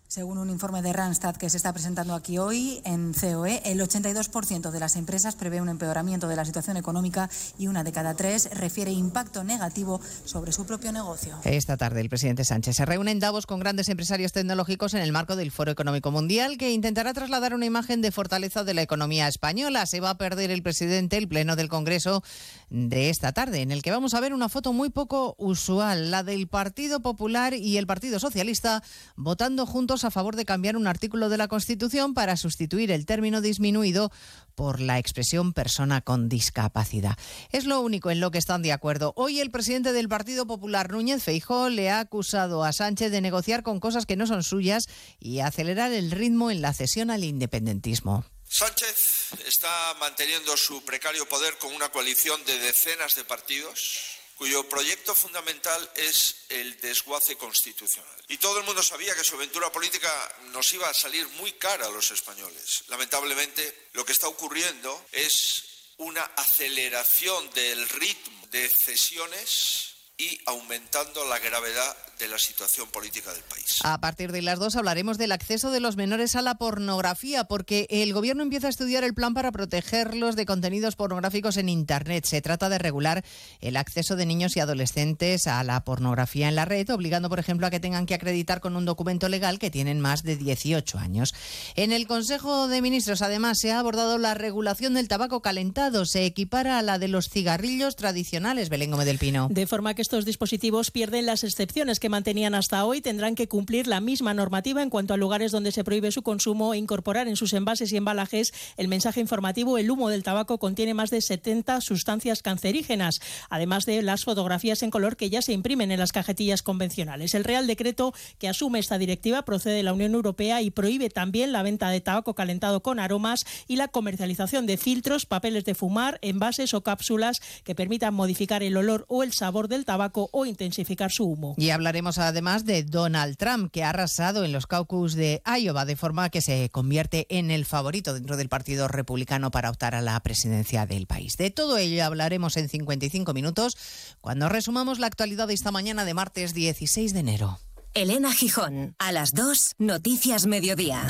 Según un informe de Randstad que se está presentando aquí hoy en COE, el 82% de las empresas prevé un empeoramiento de la situación económica y una de cada tres refiere impacto negativo sobre su propio negocio. Esta tarde el presidente Sánchez se reúne en Davos con grandes empresarios tecnológicos en el marco del Foro Económico Mundial que intentará trasladar una imagen de fortaleza de la economía española. Se va a perder el presidente el pleno del Congreso de esta tarde, en el que vamos a ver una foto muy poco usual, la del Partido Popular y el Partido Socialista votando juntos a favor de cambiar un artículo de la Constitución para sustituir el término disminuido por la expresión persona con discapacidad. Es lo único en lo que están de acuerdo. Hoy el presidente del Partido Popular, Núñez Feijó, le ha acusado a Sánchez de negociar con cosas que no son suyas y acelerar el ritmo en la cesión al independentismo. Sánchez está manteniendo su precario poder con una coalición de decenas de partidos cuyo proyecto fundamental es el desguace constitucional. Y todo el mundo sabía que su aventura política nos iba a salir muy cara a los españoles. Lamentablemente, lo que está ocurriendo es una aceleración del ritmo de cesiones y aumentando la gravedad de la situación política del país. A partir de las dos hablaremos del acceso de los menores a la pornografía, porque el Gobierno empieza a estudiar el plan para protegerlos de contenidos pornográficos en Internet. Se trata de regular el acceso de niños y adolescentes a la pornografía en la red, obligando, por ejemplo, a que tengan que acreditar con un documento legal que tienen más de 18 años. En el Consejo de Ministros, además, se ha abordado la regulación del tabaco calentado. Se equipara a la de los cigarrillos tradicionales, Belén Gómez del Pino. De forma que estos dispositivos pierden las excepciones que mantenían hasta hoy, tendrán que cumplir la misma normativa en cuanto a lugares donde se prohíbe su consumo e incorporar en sus envases y embalajes el mensaje informativo el humo del tabaco contiene más de 70 sustancias cancerígenas, además de las fotografías en color que ya se imprimen en las cajetillas convencionales. El Real Decreto que asume esta directiva procede de la Unión Europea y prohíbe también la venta de tabaco calentado con aromas y la comercialización de filtros, papeles de fumar, envases o cápsulas que permitan modificar el olor o el sabor del tabaco o intensificar su humo. Y hablaremos además de Donald Trump, que ha arrasado en los caucus de Iowa, de forma que se convierte en el favorito dentro del Partido Republicano para optar a la presidencia del país. De todo ello hablaremos en 55 minutos cuando resumamos la actualidad de esta mañana de martes 16 de enero. Elena Gijón, a las 2, Noticias Mediodía.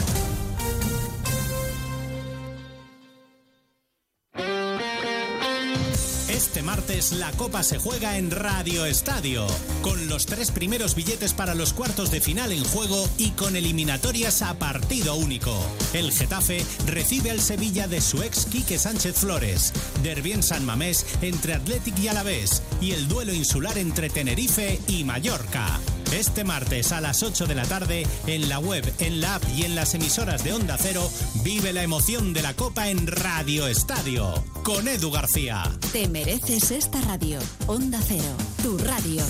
Este martes la Copa se juega en Radio Estadio, con los tres primeros billetes para los cuartos de final en juego y con eliminatorias a partido único. El Getafe recibe al Sevilla de su ex Quique Sánchez Flores, Derbi en San Mamés entre Athletic y Alavés y el duelo insular entre Tenerife y Mallorca. Este martes a las 8 de la tarde, en la web, en la app y en las emisoras de Onda Cero, vive la emoción de la Copa en Radio Estadio, con Edu García. Te mereces esta radio. Onda Cero, tu radio.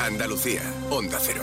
Andalucía, Onda Cero.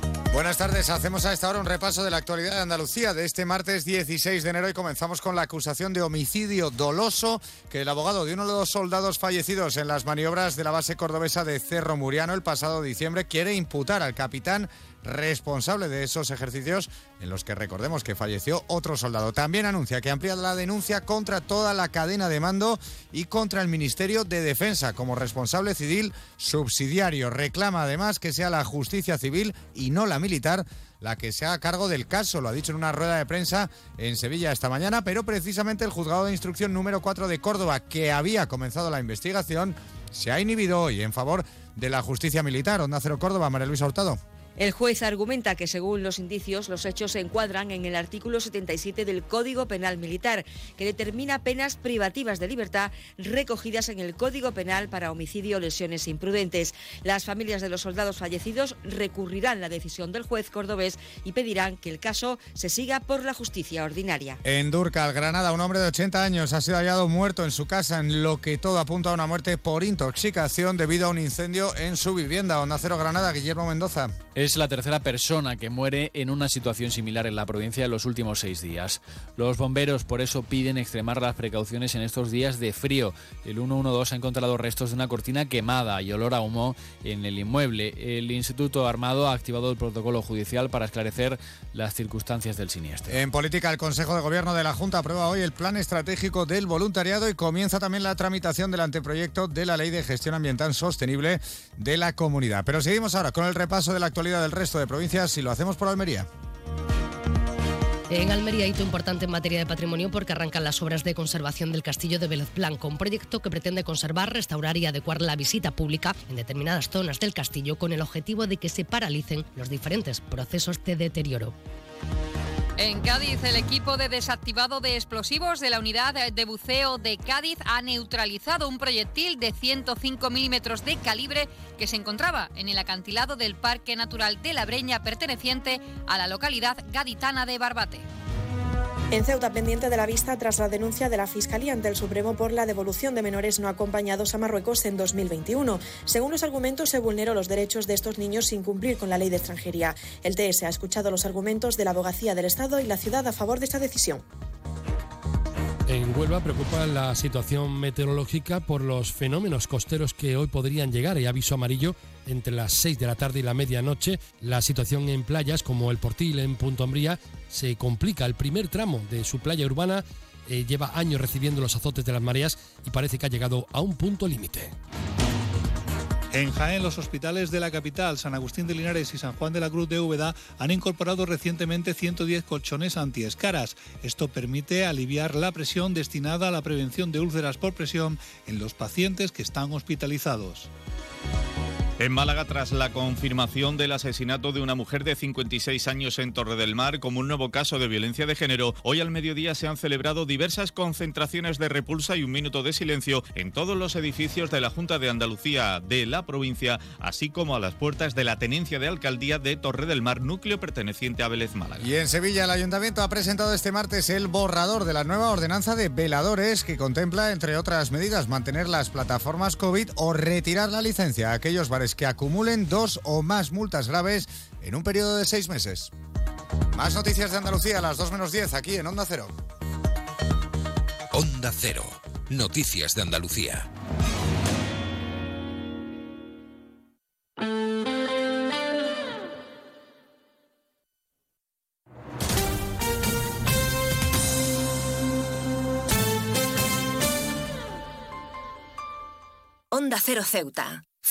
Buenas tardes, hacemos a esta hora un repaso de la actualidad de Andalucía de este martes 16 de enero y comenzamos con la acusación de homicidio doloso que el abogado de uno de los soldados fallecidos en las maniobras de la base cordobesa de Cerro Muriano el pasado diciembre quiere imputar al capitán responsable de esos ejercicios en los que recordemos que falleció otro soldado. También anuncia que amplía la denuncia contra toda la cadena de mando y contra el Ministerio de Defensa como responsable civil subsidiario. Reclama además que sea la justicia civil y no la militar la que se haga cargo del caso. Lo ha dicho en una rueda de prensa en Sevilla esta mañana, pero precisamente el juzgado de instrucción número 4 de Córdoba, que había comenzado la investigación, se ha inhibido hoy en favor de la justicia militar. Onda Cero Córdoba, María Luisa Hurtado. El juez argumenta que, según los indicios, los hechos se encuadran en el artículo 77 del Código Penal Militar, que determina penas privativas de libertad recogidas en el Código Penal para homicidio o lesiones imprudentes. Las familias de los soldados fallecidos recurrirán la decisión del juez cordobés y pedirán que el caso se siga por la justicia ordinaria. En Durcal, Granada, un hombre de 80 años ha sido hallado muerto en su casa, en lo que todo apunta a una muerte por intoxicación debido a un incendio en su vivienda. Onda Cero Granada, Guillermo Mendoza. Es la tercera persona que muere en una situación similar en la provincia en los últimos seis días. Los bomberos por eso piden extremar las precauciones en estos días de frío. El 112 ha encontrado restos de una cortina quemada y olor a humo en el inmueble. El Instituto Armado ha activado el protocolo judicial para esclarecer las circunstancias del siniestro. En política, el Consejo de Gobierno de la Junta aprueba hoy el Plan Estratégico del Voluntariado y comienza también la tramitación del anteproyecto de la Ley de Gestión Ambiental Sostenible de la Comunidad. Pero seguimos ahora con el repaso de la actualidad del resto de provincias y lo hacemos por Almería. En Almería, hito importante en materia de patrimonio porque arrancan las obras de conservación del castillo de Vélez Blanco, un proyecto que pretende conservar, restaurar y adecuar la visita pública en determinadas zonas del castillo con el objetivo de que se paralicen los diferentes procesos de deterioro. En Cádiz, el equipo de desactivado de explosivos de la unidad de buceo de Cádiz ha neutralizado un proyectil de 105 milímetros de calibre que se encontraba en el acantilado del Parque Natural de la Breña perteneciente a la localidad gaditana de Barbate. En Ceuta, pendiente de la vista tras la denuncia de la Fiscalía ante el Supremo por la devolución de menores no acompañados a Marruecos en 2021. Según los argumentos, se vulneró los derechos de estos niños sin cumplir con la ley de extranjería. El TS ha escuchado los argumentos de la Abogacía del Estado y la ciudad a favor de esta decisión. En Huelva preocupa la situación meteorológica por los fenómenos costeros que hoy podrían llegar. Hay aviso amarillo entre las 6 de la tarde y la medianoche. La situación en playas como el Portil en Punto Umbría se complica. El primer tramo de su playa urbana eh, lleva años recibiendo los azotes de las mareas y parece que ha llegado a un punto límite. En Jaén, los hospitales de la capital, San Agustín de Linares y San Juan de la Cruz de Úbeda, han incorporado recientemente 110 colchones antiescaras. Esto permite aliviar la presión destinada a la prevención de úlceras por presión en los pacientes que están hospitalizados. En Málaga, tras la confirmación del asesinato de una mujer de 56 años en Torre del Mar como un nuevo caso de violencia de género, hoy al mediodía se han celebrado diversas concentraciones de repulsa y un minuto de silencio en todos los edificios de la Junta de Andalucía de la provincia, así como a las puertas de la tenencia de alcaldía de Torre del Mar, núcleo perteneciente a Vélez Málaga. Y en Sevilla, el ayuntamiento ha presentado este martes el borrador de la nueva ordenanza de veladores que contempla, entre otras medidas, mantener las plataformas COVID o retirar la licencia a aquellos bares que acumulen dos o más multas graves en un periodo de seis meses. Más noticias de Andalucía a las 2 menos 10 aquí en Onda Cero. Onda Cero. Noticias de Andalucía. Onda Cero Ceuta.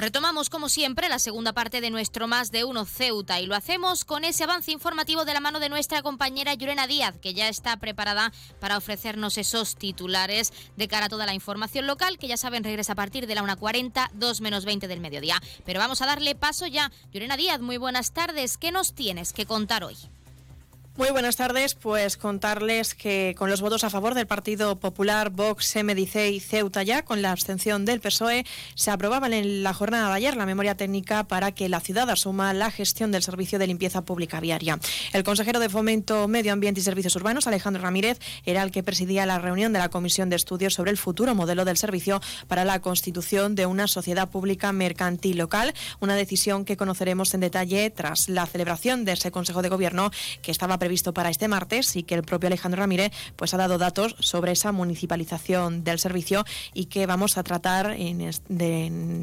Retomamos como siempre la segunda parte de nuestro Más de Uno Ceuta y lo hacemos con ese avance informativo de la mano de nuestra compañera Yurena Díaz, que ya está preparada para ofrecernos esos titulares de cara a toda la información local, que ya saben regresa a partir de la 1.40, 2 menos 20 del mediodía. Pero vamos a darle paso ya. Yurena Díaz, muy buenas tardes. ¿Qué nos tienes que contar hoy? Muy buenas tardes. Pues contarles que con los votos a favor del Partido Popular, Vox, MDC y Ceuta ya, con la abstención del PSOE, se aprobaban en la jornada de ayer la memoria técnica para que la ciudad asuma la gestión del servicio de limpieza pública viaria. El consejero de Fomento, Medio Ambiente y Servicios Urbanos, Alejandro Ramírez, era el que presidía la reunión de la Comisión de Estudios sobre el futuro modelo del servicio para la constitución de una sociedad pública mercantil local, una decisión que conoceremos en detalle tras la celebración de ese Consejo de Gobierno que estaba previsto para este martes y que el propio Alejandro Ramírez pues ha dado datos sobre esa municipalización del servicio y que vamos a tratar en,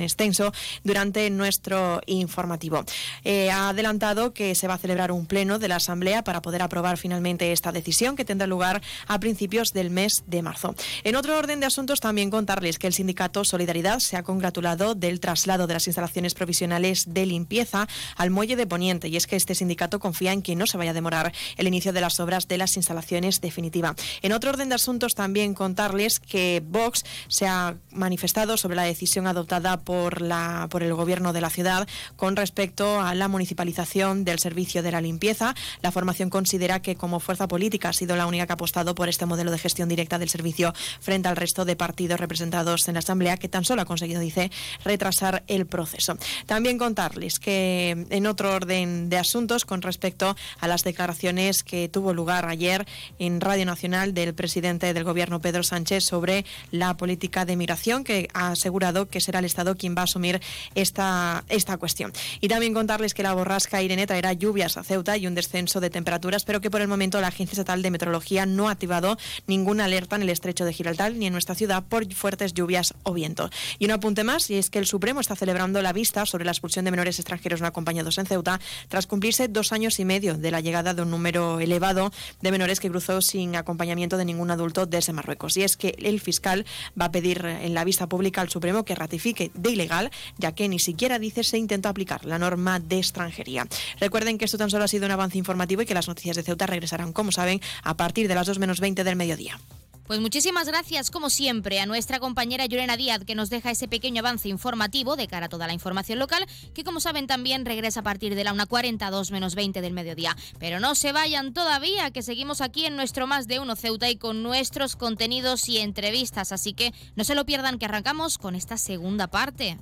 extenso durante nuestro informativo. Eh, ha adelantado que se va a celebrar un pleno de la Asamblea para poder aprobar finalmente esta decisión que tendrá lugar a principios del mes de marzo. En otro orden de asuntos también contarles que el sindicato Solidaridad se ha congratulado del traslado de las instalaciones provisionales de limpieza al muelle de Poniente y es que este sindicato confía en que no se vaya a demorar el inicio de las obras de las instalaciones definitiva. En otro orden de asuntos también contarles que Vox se ha manifestado sobre la decisión adoptada por, la, por el gobierno de la ciudad con respecto a la municipalización del servicio de la limpieza. La formación considera que como fuerza política ha sido la única que ha apostado por este modelo de gestión directa del servicio frente al resto de partidos representados en la Asamblea que tan solo ha conseguido, dice, retrasar el proceso. También contarles que en otro orden de asuntos con respecto a las declaraciones que tuvo lugar ayer en Radio Nacional del presidente del Gobierno, Pedro Sánchez, sobre la política de migración, que ha asegurado que será el Estado quien va a asumir esta, esta cuestión. Y también contarles que la borrasca Irene traerá lluvias a Ceuta y un descenso de temperaturas, pero que por el momento la Agencia Estatal de Meteorología no ha activado ninguna alerta en el estrecho de Gibraltar ni en nuestra ciudad por fuertes lluvias o viento. Y un apunte más, y es que el Supremo está celebrando la vista sobre la expulsión de menores extranjeros no acompañados en Ceuta tras cumplirse dos años y medio de la llegada de un número número elevado de menores que cruzó sin acompañamiento de ningún adulto desde Marruecos. Y es que el fiscal va a pedir en la vista pública al Supremo que ratifique de ilegal, ya que ni siquiera dice se intentó aplicar la norma de extranjería. Recuerden que esto tan solo ha sido un avance informativo y que las noticias de Ceuta regresarán, como saben, a partir de las 2 menos 20 del mediodía. Pues muchísimas gracias, como siempre, a nuestra compañera Llorena Díaz, que nos deja ese pequeño avance informativo de cara a toda la información local, que como saben también regresa a partir de la 1.40, 2 menos 20 del mediodía. Pero no se vayan todavía, que seguimos aquí en nuestro Más de Uno Ceuta y con nuestros contenidos y entrevistas, así que no se lo pierdan que arrancamos con esta segunda parte.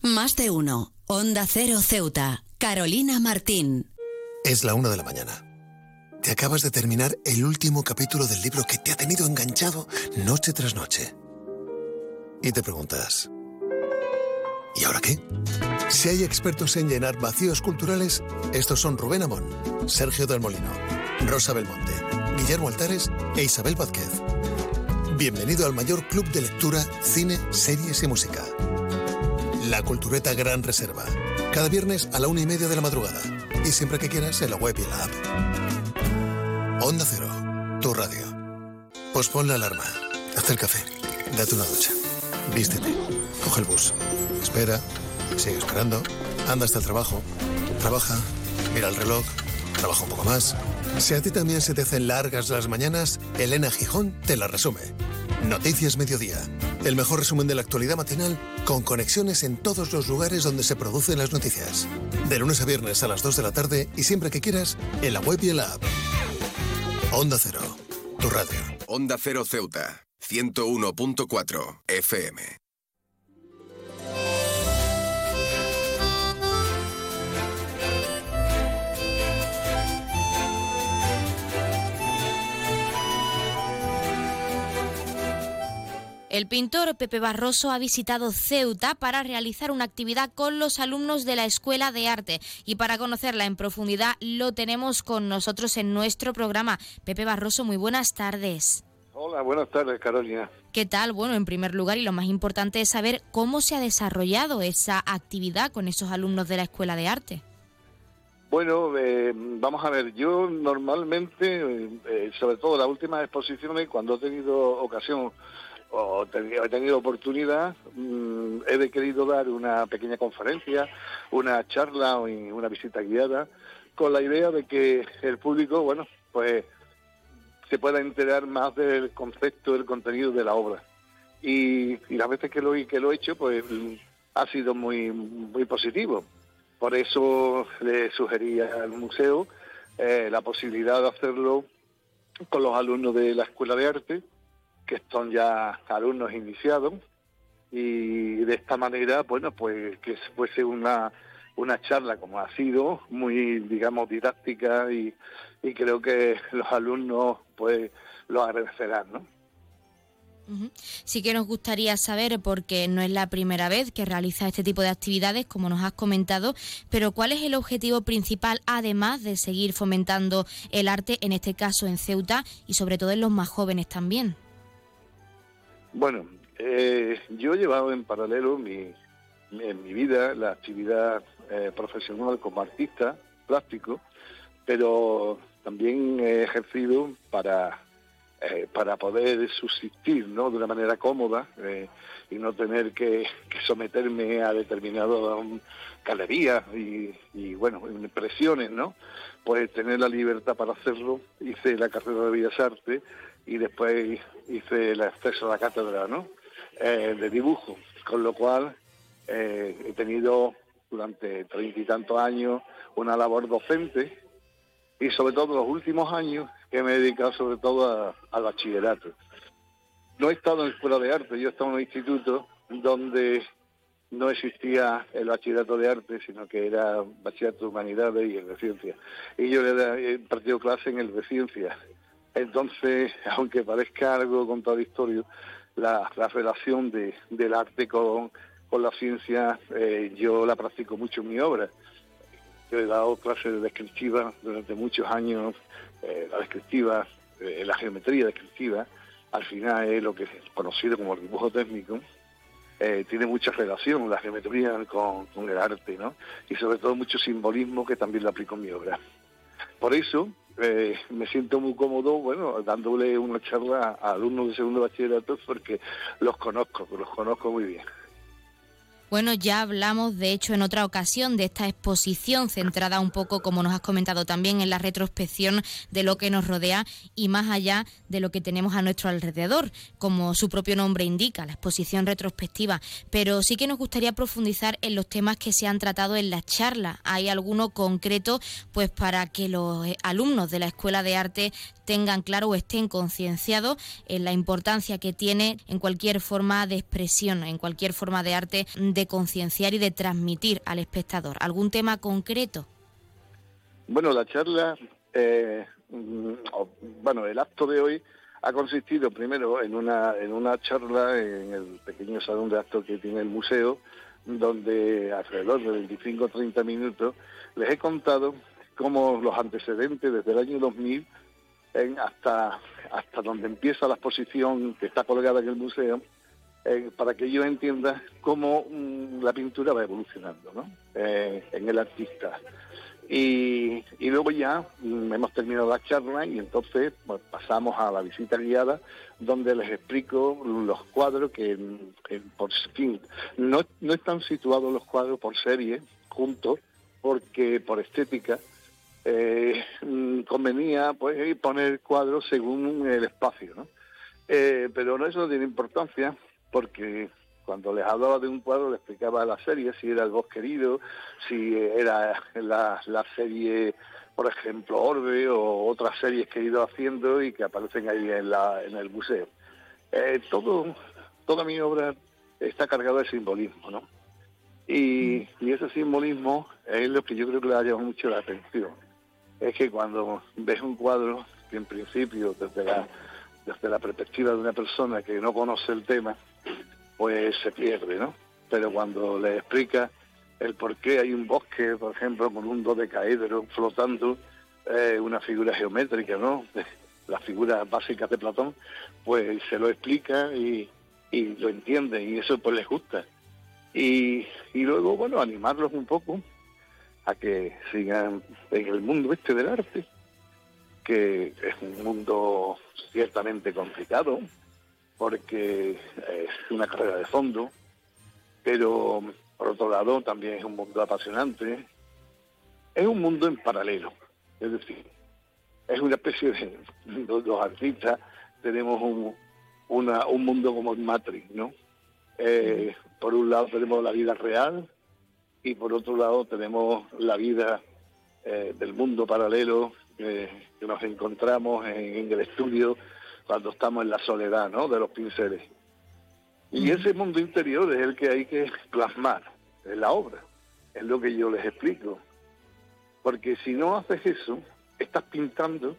Más de uno. Onda Cero Ceuta. Carolina Martín. Es la una de la mañana. Te acabas de terminar el último capítulo del libro que te ha tenido enganchado noche tras noche. Y te preguntas, ¿y ahora qué? Si hay expertos en llenar vacíos culturales, estos son Rubén Amón, Sergio del Molino, Rosa Belmonte, Guillermo Altares e Isabel Vázquez. Bienvenido al mayor club de lectura, cine, series y música. La Cultureta Gran Reserva. Cada viernes a la una y media de la madrugada. Y siempre que quieras en la web y en la app. Onda Cero, tu radio. Pospon la alarma. Haz el café. Date una ducha. Vístete. Coge el bus. Espera. Sigue esperando. Anda hasta el trabajo. Trabaja. Mira el reloj. Trabaja un poco más. Si a ti también se te hacen largas las mañanas, Elena Gijón te la resume. Noticias Mediodía. El mejor resumen de la actualidad matinal con conexiones en todos los lugares donde se producen las noticias. De lunes a viernes a las 2 de la tarde y siempre que quieras en la web y en la app. Onda Cero, tu radio. Onda Cero Ceuta, 101.4 FM. El pintor Pepe Barroso ha visitado Ceuta para realizar una actividad con los alumnos de la Escuela de Arte y para conocerla en profundidad lo tenemos con nosotros en nuestro programa. Pepe Barroso, muy buenas tardes. Hola, buenas tardes, Carolina. ¿Qué tal? Bueno, en primer lugar y lo más importante es saber cómo se ha desarrollado esa actividad con esos alumnos de la Escuela de Arte. Bueno, eh, vamos a ver, yo normalmente, eh, sobre todo las últimas exposiciones, cuando he tenido ocasión o he tenido oportunidad, mm, he querido dar una pequeña conferencia, una charla o una visita guiada, con la idea de que el público, bueno, pues se pueda enterar más del concepto, del contenido de la obra. Y, las veces que lo, que lo he hecho, pues ha sido muy, muy positivo. Por eso le sugería al museo eh, la posibilidad de hacerlo con los alumnos de la Escuela de Arte, que son ya alumnos iniciados y de esta manera, bueno, pues que fuese una, una charla como ha sido, muy, digamos, didáctica y, y creo que los alumnos, pues, lo agradecerán, ¿no? Sí que nos gustaría saber, porque no es la primera vez que realiza este tipo de actividades, como nos has comentado, pero ¿cuál es el objetivo principal, además de seguir fomentando el arte, en este caso en Ceuta y sobre todo en los más jóvenes también? Bueno, eh, yo he llevado en paralelo mi, en mi vida la actividad eh, profesional como artista plástico, pero también he ejercido para, eh, para poder subsistir ¿no? de una manera cómoda y no tener que, someterme a determinadas galerías y, y, bueno, impresiones, ¿no? Pues tener la libertad para hacerlo. Hice la carrera de Bellas Artes y después hice el acceso a la cátedra ¿no? Eh, de dibujo, con lo cual eh, he tenido durante treinta y tantos años una labor docente y sobre todo los últimos años que me he dedicado sobre todo al bachillerato. No he estado en escuela de arte, yo he estado en un instituto donde no existía el bachillerato de arte, sino que era bachillerato de humanidades y el de ciencias. Y yo he impartido clase en el de ciencias entonces, <laughs> aunque parezca algo contradictorio, la, relación de, del arte con, con la ciencia eh, yo la practico mucho en mi obra. Yo he dado clases de descriptiva durante muchos años, eh, la descriptiva, eh, la geometría descriptiva, al final es lo que es conocido como el dibujo técnico, tiene mucha relación la geometría con, con, el arte, ¿no? Y sobre todo mucho simbolismo que también lo aplico en mi obra. Por eso eh, me siento muy cómodo, bueno, dándole una charla a alumnos de segundo bachillerato porque los conozco, los conozco muy bien. Bueno, ya hablamos, de hecho, en otra ocasión de esta exposición centrada un poco, como nos has comentado también, en la retrospección de lo que nos rodea y más allá de lo que tenemos a nuestro alrededor, como su propio nombre indica, la exposición retrospectiva. Pero sí que nos gustaría profundizar en los temas que se han tratado en la charla. ¿Hay alguno concreto, pues, para que los alumnos de la Escuela de Arte tengan claro o estén concienciados en la importancia que tiene en cualquier forma de expresión, en cualquier forma de arte, de concienciar y de transmitir al espectador? ¿Algún tema concreto? Bueno, la charla, eh, mm, bueno, el acto de hoy ha consistido primero en una, en una charla en el pequeño salón de actos que tiene el museo, donde alrededor de 25 o 30 minutos les he contado cómo los antecedentes desde el año 2000 hasta, hasta donde empieza la exposición que está colgada en el museo, eh, para que ellos entiendan cómo mm, la pintura va evolucionando ¿no? Eh, en el artista. Y, luego ya mm, hemos terminado la charla y entonces pues, pasamos a la visita guiada donde les explico los cuadros que, por fin, no, no están situados los cuadros por serie juntos porque por estética eh, mm, convenía pues poner cuadros según el espacio, ¿no? Eh, pero no eso no tiene importancia porque cuando les hablaba de un cuadro le explicaba la serie, si era el Bosque Querido, si era la, la serie, por ejemplo, Orbe o otras series que he ido haciendo y que aparecen ahí en, la, en el museo. Eh, todo, toda mi obra está cargada de simbolismo, ¿no? Y, y ese simbolismo es lo que yo creo que le ha llamado mucho la atención es que cuando ves un cuadro, que en principio desde la, desde la perspectiva de una persona que no conoce el tema, pues se pierde, ¿no? Pero cuando le explica el por qué hay un bosque, por ejemplo, con un dodecaedro flotando, eh, una figura geométrica, ¿no? <laughs> Las figuras básicas de Platón, pues se lo explica y, y lo entiende y eso pues les gusta. Y, y luego, bueno, animarlos un poco a que sigan en el mundo este del arte, que es un mundo ciertamente complicado, porque es una carrera de fondo, pero por otro lado también es un mundo apasionante, es un mundo en paralelo, es decir, es una especie de <laughs> los, artistas tenemos un, una, un mundo como Matrix, ¿no? Eh, por un lado tenemos la vida real, y por otro lado tenemos la vida eh, del mundo paralelo eh, que nos encontramos en, el estudio cuando estamos en la soledad ¿no? de los pinceles. Y ese mundo interior es el que hay que plasmar en la obra, es lo que yo les explico. Porque si no haces eso, estás pintando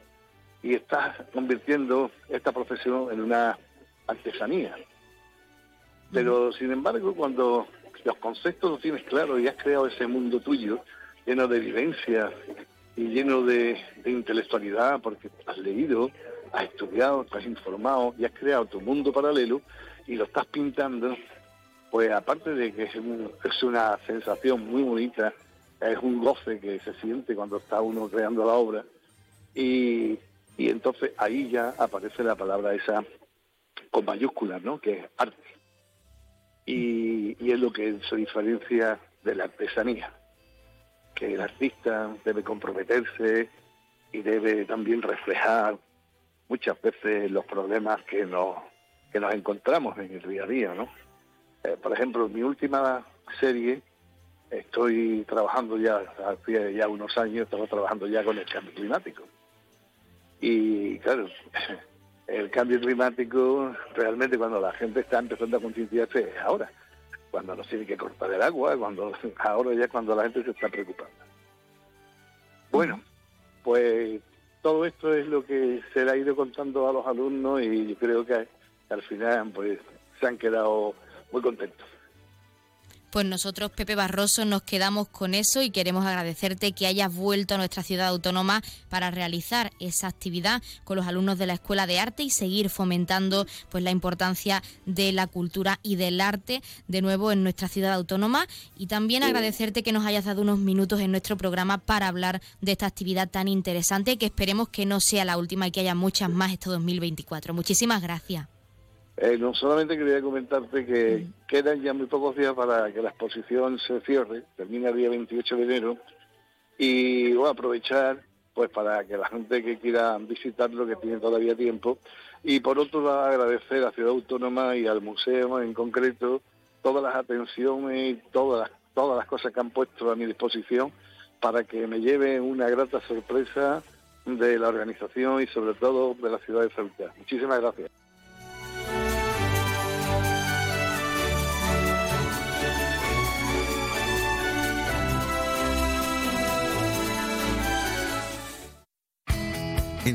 y estás convirtiendo esta profesión en una artesanía. Pero sin embargo, cuando los conceptos los tienes claros y has creado ese mundo tuyo lleno de vivencia y lleno de, intelectualidad porque has leído, has estudiado, te has informado y has creado tu mundo paralelo y lo estás pintando, pues aparte de que es, una sensación muy bonita, es un goce que se siente cuando está uno creando la obra. Y, y entonces ahí ya aparece la palabra esa con mayúsculas, ¿no? Que es arte y, es lo que se diferencia de la artesanía, que el artista debe comprometerse y debe también reflejar muchas veces los problemas que nos, que nos encontramos en el día a día, ¿no? Eh, por ejemplo, en mi última serie estoy trabajando ya, hace ya unos años, estaba trabajando ya con el cambio climático. Y claro, <laughs> el cambio climático realmente cuando la gente está empezando a concienciarse es ahora, cuando nos tiene que cortar el agua, cuando <laughs> ahora ya cuando la gente se está preocupando. Bueno, pues todo esto es lo que se le ha ido contando a los alumnos y yo creo que al final pues se han quedado muy contentos. Pues nosotros, Pepe Barroso, nos quedamos con eso y queremos agradecerte que hayas vuelto a nuestra ciudad autónoma para realizar esa actividad con los alumnos de la Escuela de Arte y seguir fomentando pues la importancia de la cultura y del arte de nuevo en nuestra ciudad autónoma y también agradecerte que nos hayas dado unos minutos en nuestro programa para hablar de esta actividad tan interesante que esperemos que no sea la última y que haya muchas más este 2024. Muchísimas gracias. Eh, no solamente quería comentarte que quedan ya muy pocos días para que la exposición se cierre, termina el día 28 de enero, y voy a aprovechar pues para que la gente que quiera visitarlo, que tiene todavía tiempo, y por otro lado agradecer a la Ciudad Autónoma y al museo en concreto todas las atenciones y todas, todas las cosas que han puesto a mi disposición para que me lleve una grata sorpresa de la organización y sobre todo de la ciudad de Ceuta. Muchísimas gracias.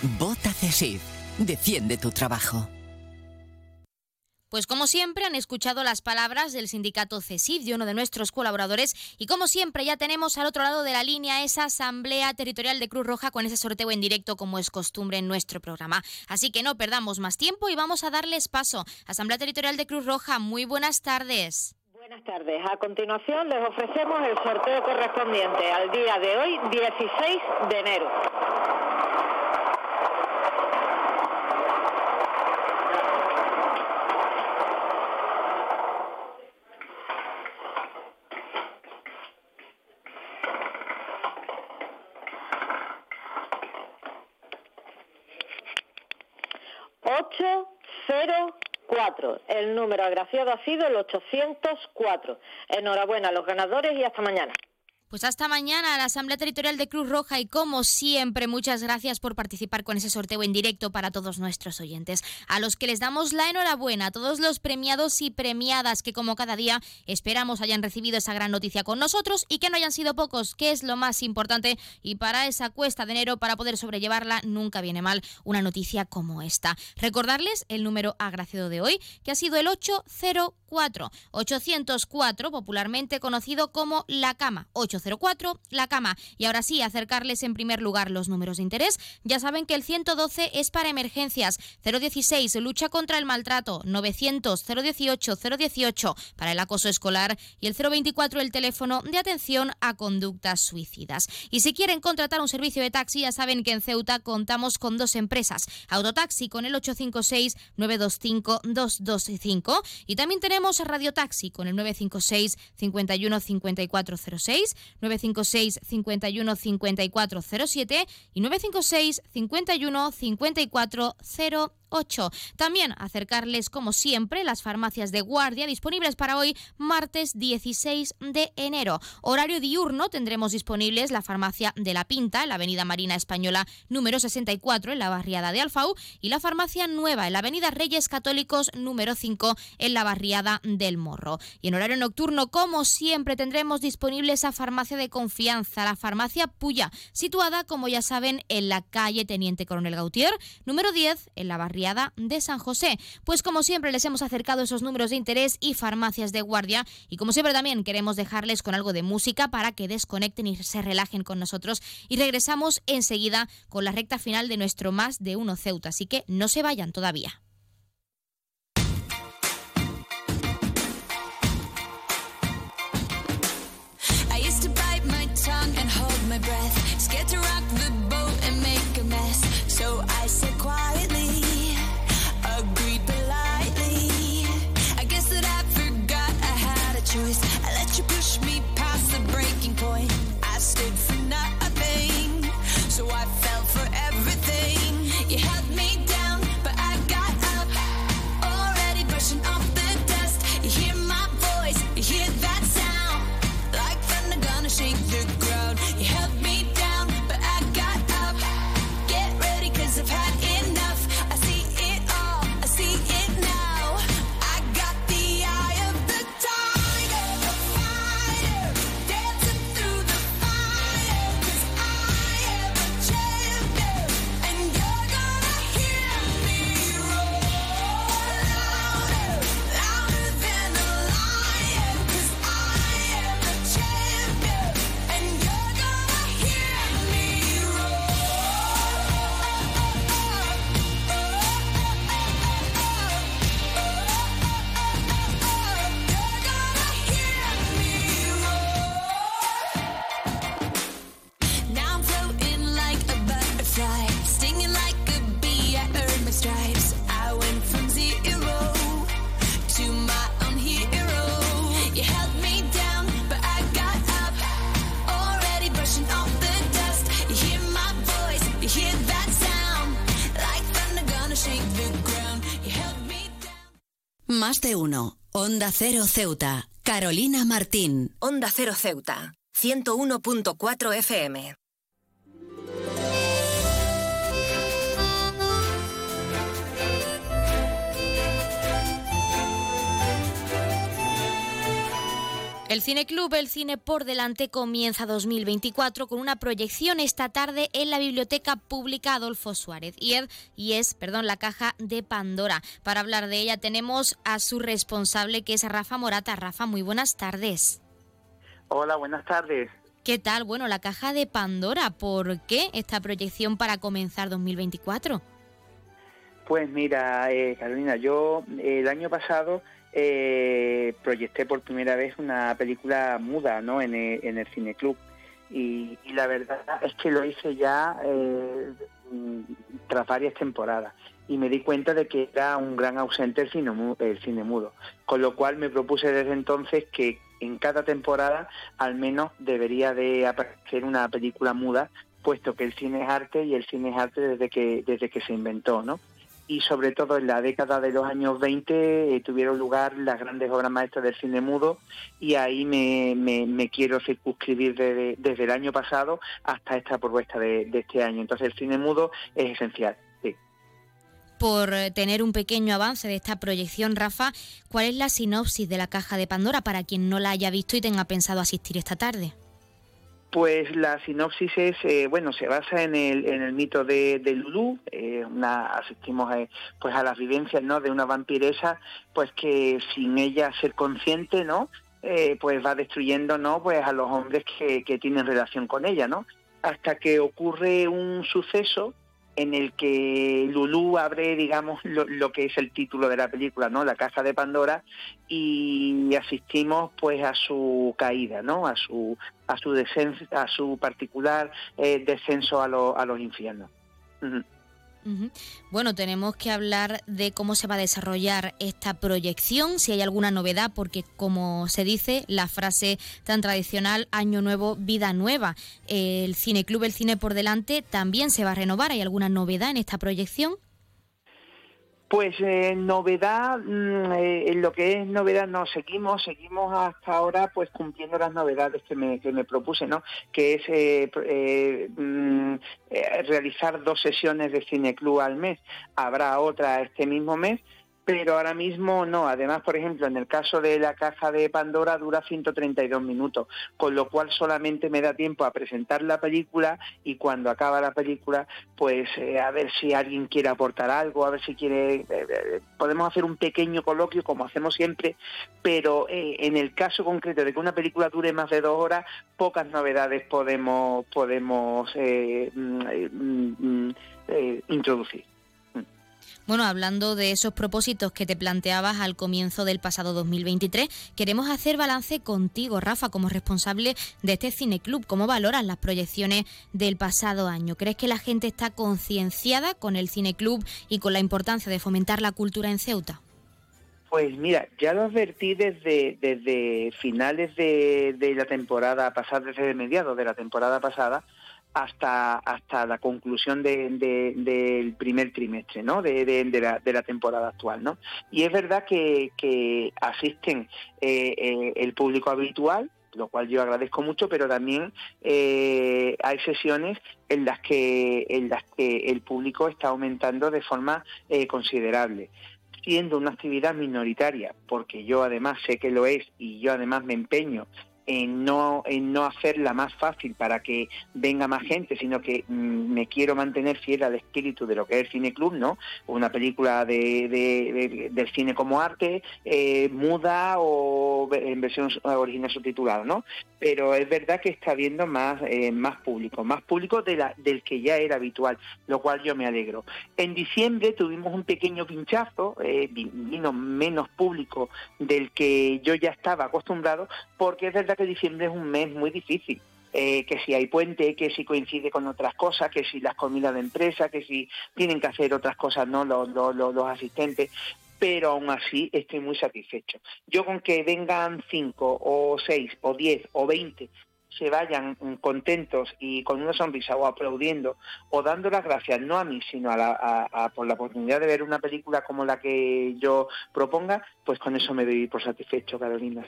Vota CESIF. Defiende tu trabajo. Pues como siempre han escuchado las palabras del sindicato CESIF, de uno de nuestros colaboradores, y como siempre ya tenemos al otro lado de la línea esa asamblea territorial de Cruz Roja con ese sorteo en directo como es costumbre en nuestro programa. Así que no perdamos más tiempo y vamos a darles paso. Asamblea Territorial de Cruz Roja, muy buenas tardes. Buenas tardes. A continuación les ofrecemos el sorteo correspondiente al día de hoy, 16 de enero. El número agraciado ha sido el 804. Enhorabuena a los ganadores y hasta mañana. Pues hasta mañana a la Asamblea Territorial de Cruz Roja y como siempre muchas gracias por participar con ese sorteo en directo para todos nuestros oyentes, a los que les damos la enhorabuena, a todos los premiados y premiadas que como cada día esperamos hayan recibido esa gran noticia con nosotros y que no hayan sido pocos, que es lo más importante y para esa cuesta de enero para poder sobrellevarla nunca viene mal una noticia como esta. Recordarles el número agraciado de hoy que ha sido el 804 804 popularmente conocido como la cama 804, la cama. Y ahora sí, acercarles en primer lugar los números de interés. Ya saben que el 112 es para emergencias, 016 lucha contra el maltrato, 900 018 018 para el acoso escolar y el 024 el teléfono de atención a conductas suicidas. Y si quieren contratar un servicio de taxi, ya saben que en Ceuta contamos con dos empresas, Autotaxi con el 856 925 225 y también tenemos Radio Taxi con el 956 51 5406 956 51 5407 y 956 51 54 8. También acercarles, como siempre, las farmacias de guardia disponibles para hoy, martes 16 de enero. Horario diurno tendremos disponibles la farmacia de La Pinta, en la Avenida Marina Española número 64, en la barriada de Alfau, y la farmacia nueva, en la Avenida Reyes Católicos número 5, en la barriada del Morro. Y en horario nocturno, como siempre, tendremos disponible esa farmacia de confianza, la farmacia Puya, situada, como ya saben, en la calle Teniente Coronel Gautier, número 10, en la barriada de San José. Pues como siempre les hemos acercado esos números de interés y farmacias de guardia y como siempre también queremos dejarles con algo de música para que desconecten y se relajen con nosotros y regresamos enseguida con la recta final de nuestro más de uno Ceuta, así que no se vayan todavía. Onda Cero Ceuta. Carolina Martín. Onda Cero Ceuta. 101.4 FM. El Cine Club El Cine por Delante comienza 2024 con una proyección esta tarde en la Biblioteca Pública Adolfo Suárez y es, y es perdón, la caja de Pandora. Para hablar de ella tenemos a su responsable que es Rafa Morata. Rafa, muy buenas tardes. Hola, buenas tardes. ¿Qué tal? Bueno, la caja de Pandora, ¿por qué esta proyección para comenzar 2024? Pues mira, eh, Carolina, yo el año pasado eh, proyecté por primera vez una película muda ¿no? en, el, en el cineclub. Y, y la verdad es que lo hice ya eh, tras varias temporadas y me di cuenta de que era un gran ausente el cine, el cine mudo. Con lo cual me propuse desde entonces que en cada temporada al menos debería de aparecer una película muda, puesto que el cine es arte y el cine es arte desde que, desde que se inventó, ¿no? Y sobre todo en la década de los años 20 eh, tuvieron lugar las grandes obras maestras del cine mudo y ahí me, me, quiero circunscribir desde, el año pasado hasta esta propuesta de, este año. Entonces el cine mudo es esencial. Sí. Por eh, tener un pequeño avance de esta proyección, Rafa, ¿cuál es la sinopsis de la caja de Pandora para quien no la haya visto y tenga pensado asistir esta tarde? Pues la sinopsis es, eh, bueno, se basa en el, en el mito de, de Lulú, eh, una, asistimos a, pues a las vivencias ¿no? de una vampiresa, pues que sin ella ser consciente, ¿no? Eh, pues va destruyendo, ¿no? Pues a los hombres que, que tienen relación con ella, ¿no? Hasta que ocurre un suceso en el que Lulú abre, digamos, lo, que es el título de la película, ¿no? La caja de Pandora y asistimos, pues, a su caída, ¿no? A su a su descenso, a su particular eh, descenso a, a los infiernos. Bueno, tenemos que hablar de cómo se va a desarrollar esta proyección, si hay alguna novedad, porque como se dice, la frase tan tradicional, Año Nuevo, Vida Nueva, el Cine Club, el cine por delante, también se va a renovar. ¿Hay alguna novedad en esta proyección? Pues eh, novedad, mm, eh, en lo que es novedad no seguimos, seguimos hasta ahora pues cumpliendo las novedades que me, que me propuse, ¿no? Que es eh, mm, realizar dos sesiones de cineclub al mes. Habrá otra este mismo mes pero ahora mismo no. Además, por ejemplo, en el caso de la caja de Pandora dura 132 minutos, con lo cual solamente me da tiempo a presentar la película y cuando acaba la película, pues eh, a ver si alguien quiere aportar algo, a ver si quiere... Eh, eh, podemos hacer un pequeño coloquio como hacemos siempre, pero en el caso concreto de que una película dure más de dos horas, pocas novedades podemos, podemos mm, mm, mm, introducir. Bueno, hablando de esos propósitos que te planteabas al comienzo del pasado 2023, queremos hacer balance contigo, Rafa, como responsable de este cineclub. ¿Cómo valoras las proyecciones del pasado año? ¿Crees que la gente está concienciada con el cineclub y con la importancia de fomentar la cultura en Ceuta? Pues mira, ya lo advertí desde, desde finales de, de la temporada pasada, desde mediados de la temporada pasada, hasta, hasta la conclusión del primer trimestre ¿no? de, la, de la temporada actual. ¿no? Y es verdad que, asisten eh, eh, el público habitual, lo cual yo agradezco mucho, pero también eh, hay sesiones en las que en las que el público está aumentando de forma considerable siendo una actividad minoritaria, porque yo además sé que lo es y yo además me empeño en no, en no hacerla más fácil para que venga más gente, sino que mm, me quiero mantener fiel al espíritu de lo que es el cine club, ¿no? Una película de, del cine como arte, eh, muda o en versión original subtitulada, ¿no? Pero es verdad que está habiendo más, eh, más público, más público de la, del que ya era habitual, lo cual yo me alegro. En diciembre tuvimos un pequeño pinchazo, eh, vino menos público del que yo ya estaba acostumbrado, porque es verdad que diciembre es un mes muy difícil. Eh, que si hay puente, que si coincide con otras cosas, que si las comidas de empresa, que si tienen que hacer otras cosas, ¿no? Los, asistentes. Pero aún así estoy muy satisfecho. Yo con que vengan cinco o seis o diez o veinte se vayan contentos y con una sonrisa o aplaudiendo o dando las gracias no a mí sino a la, por la oportunidad de ver una película como la que yo proponga, pues con eso me doy por satisfecho, Carolina.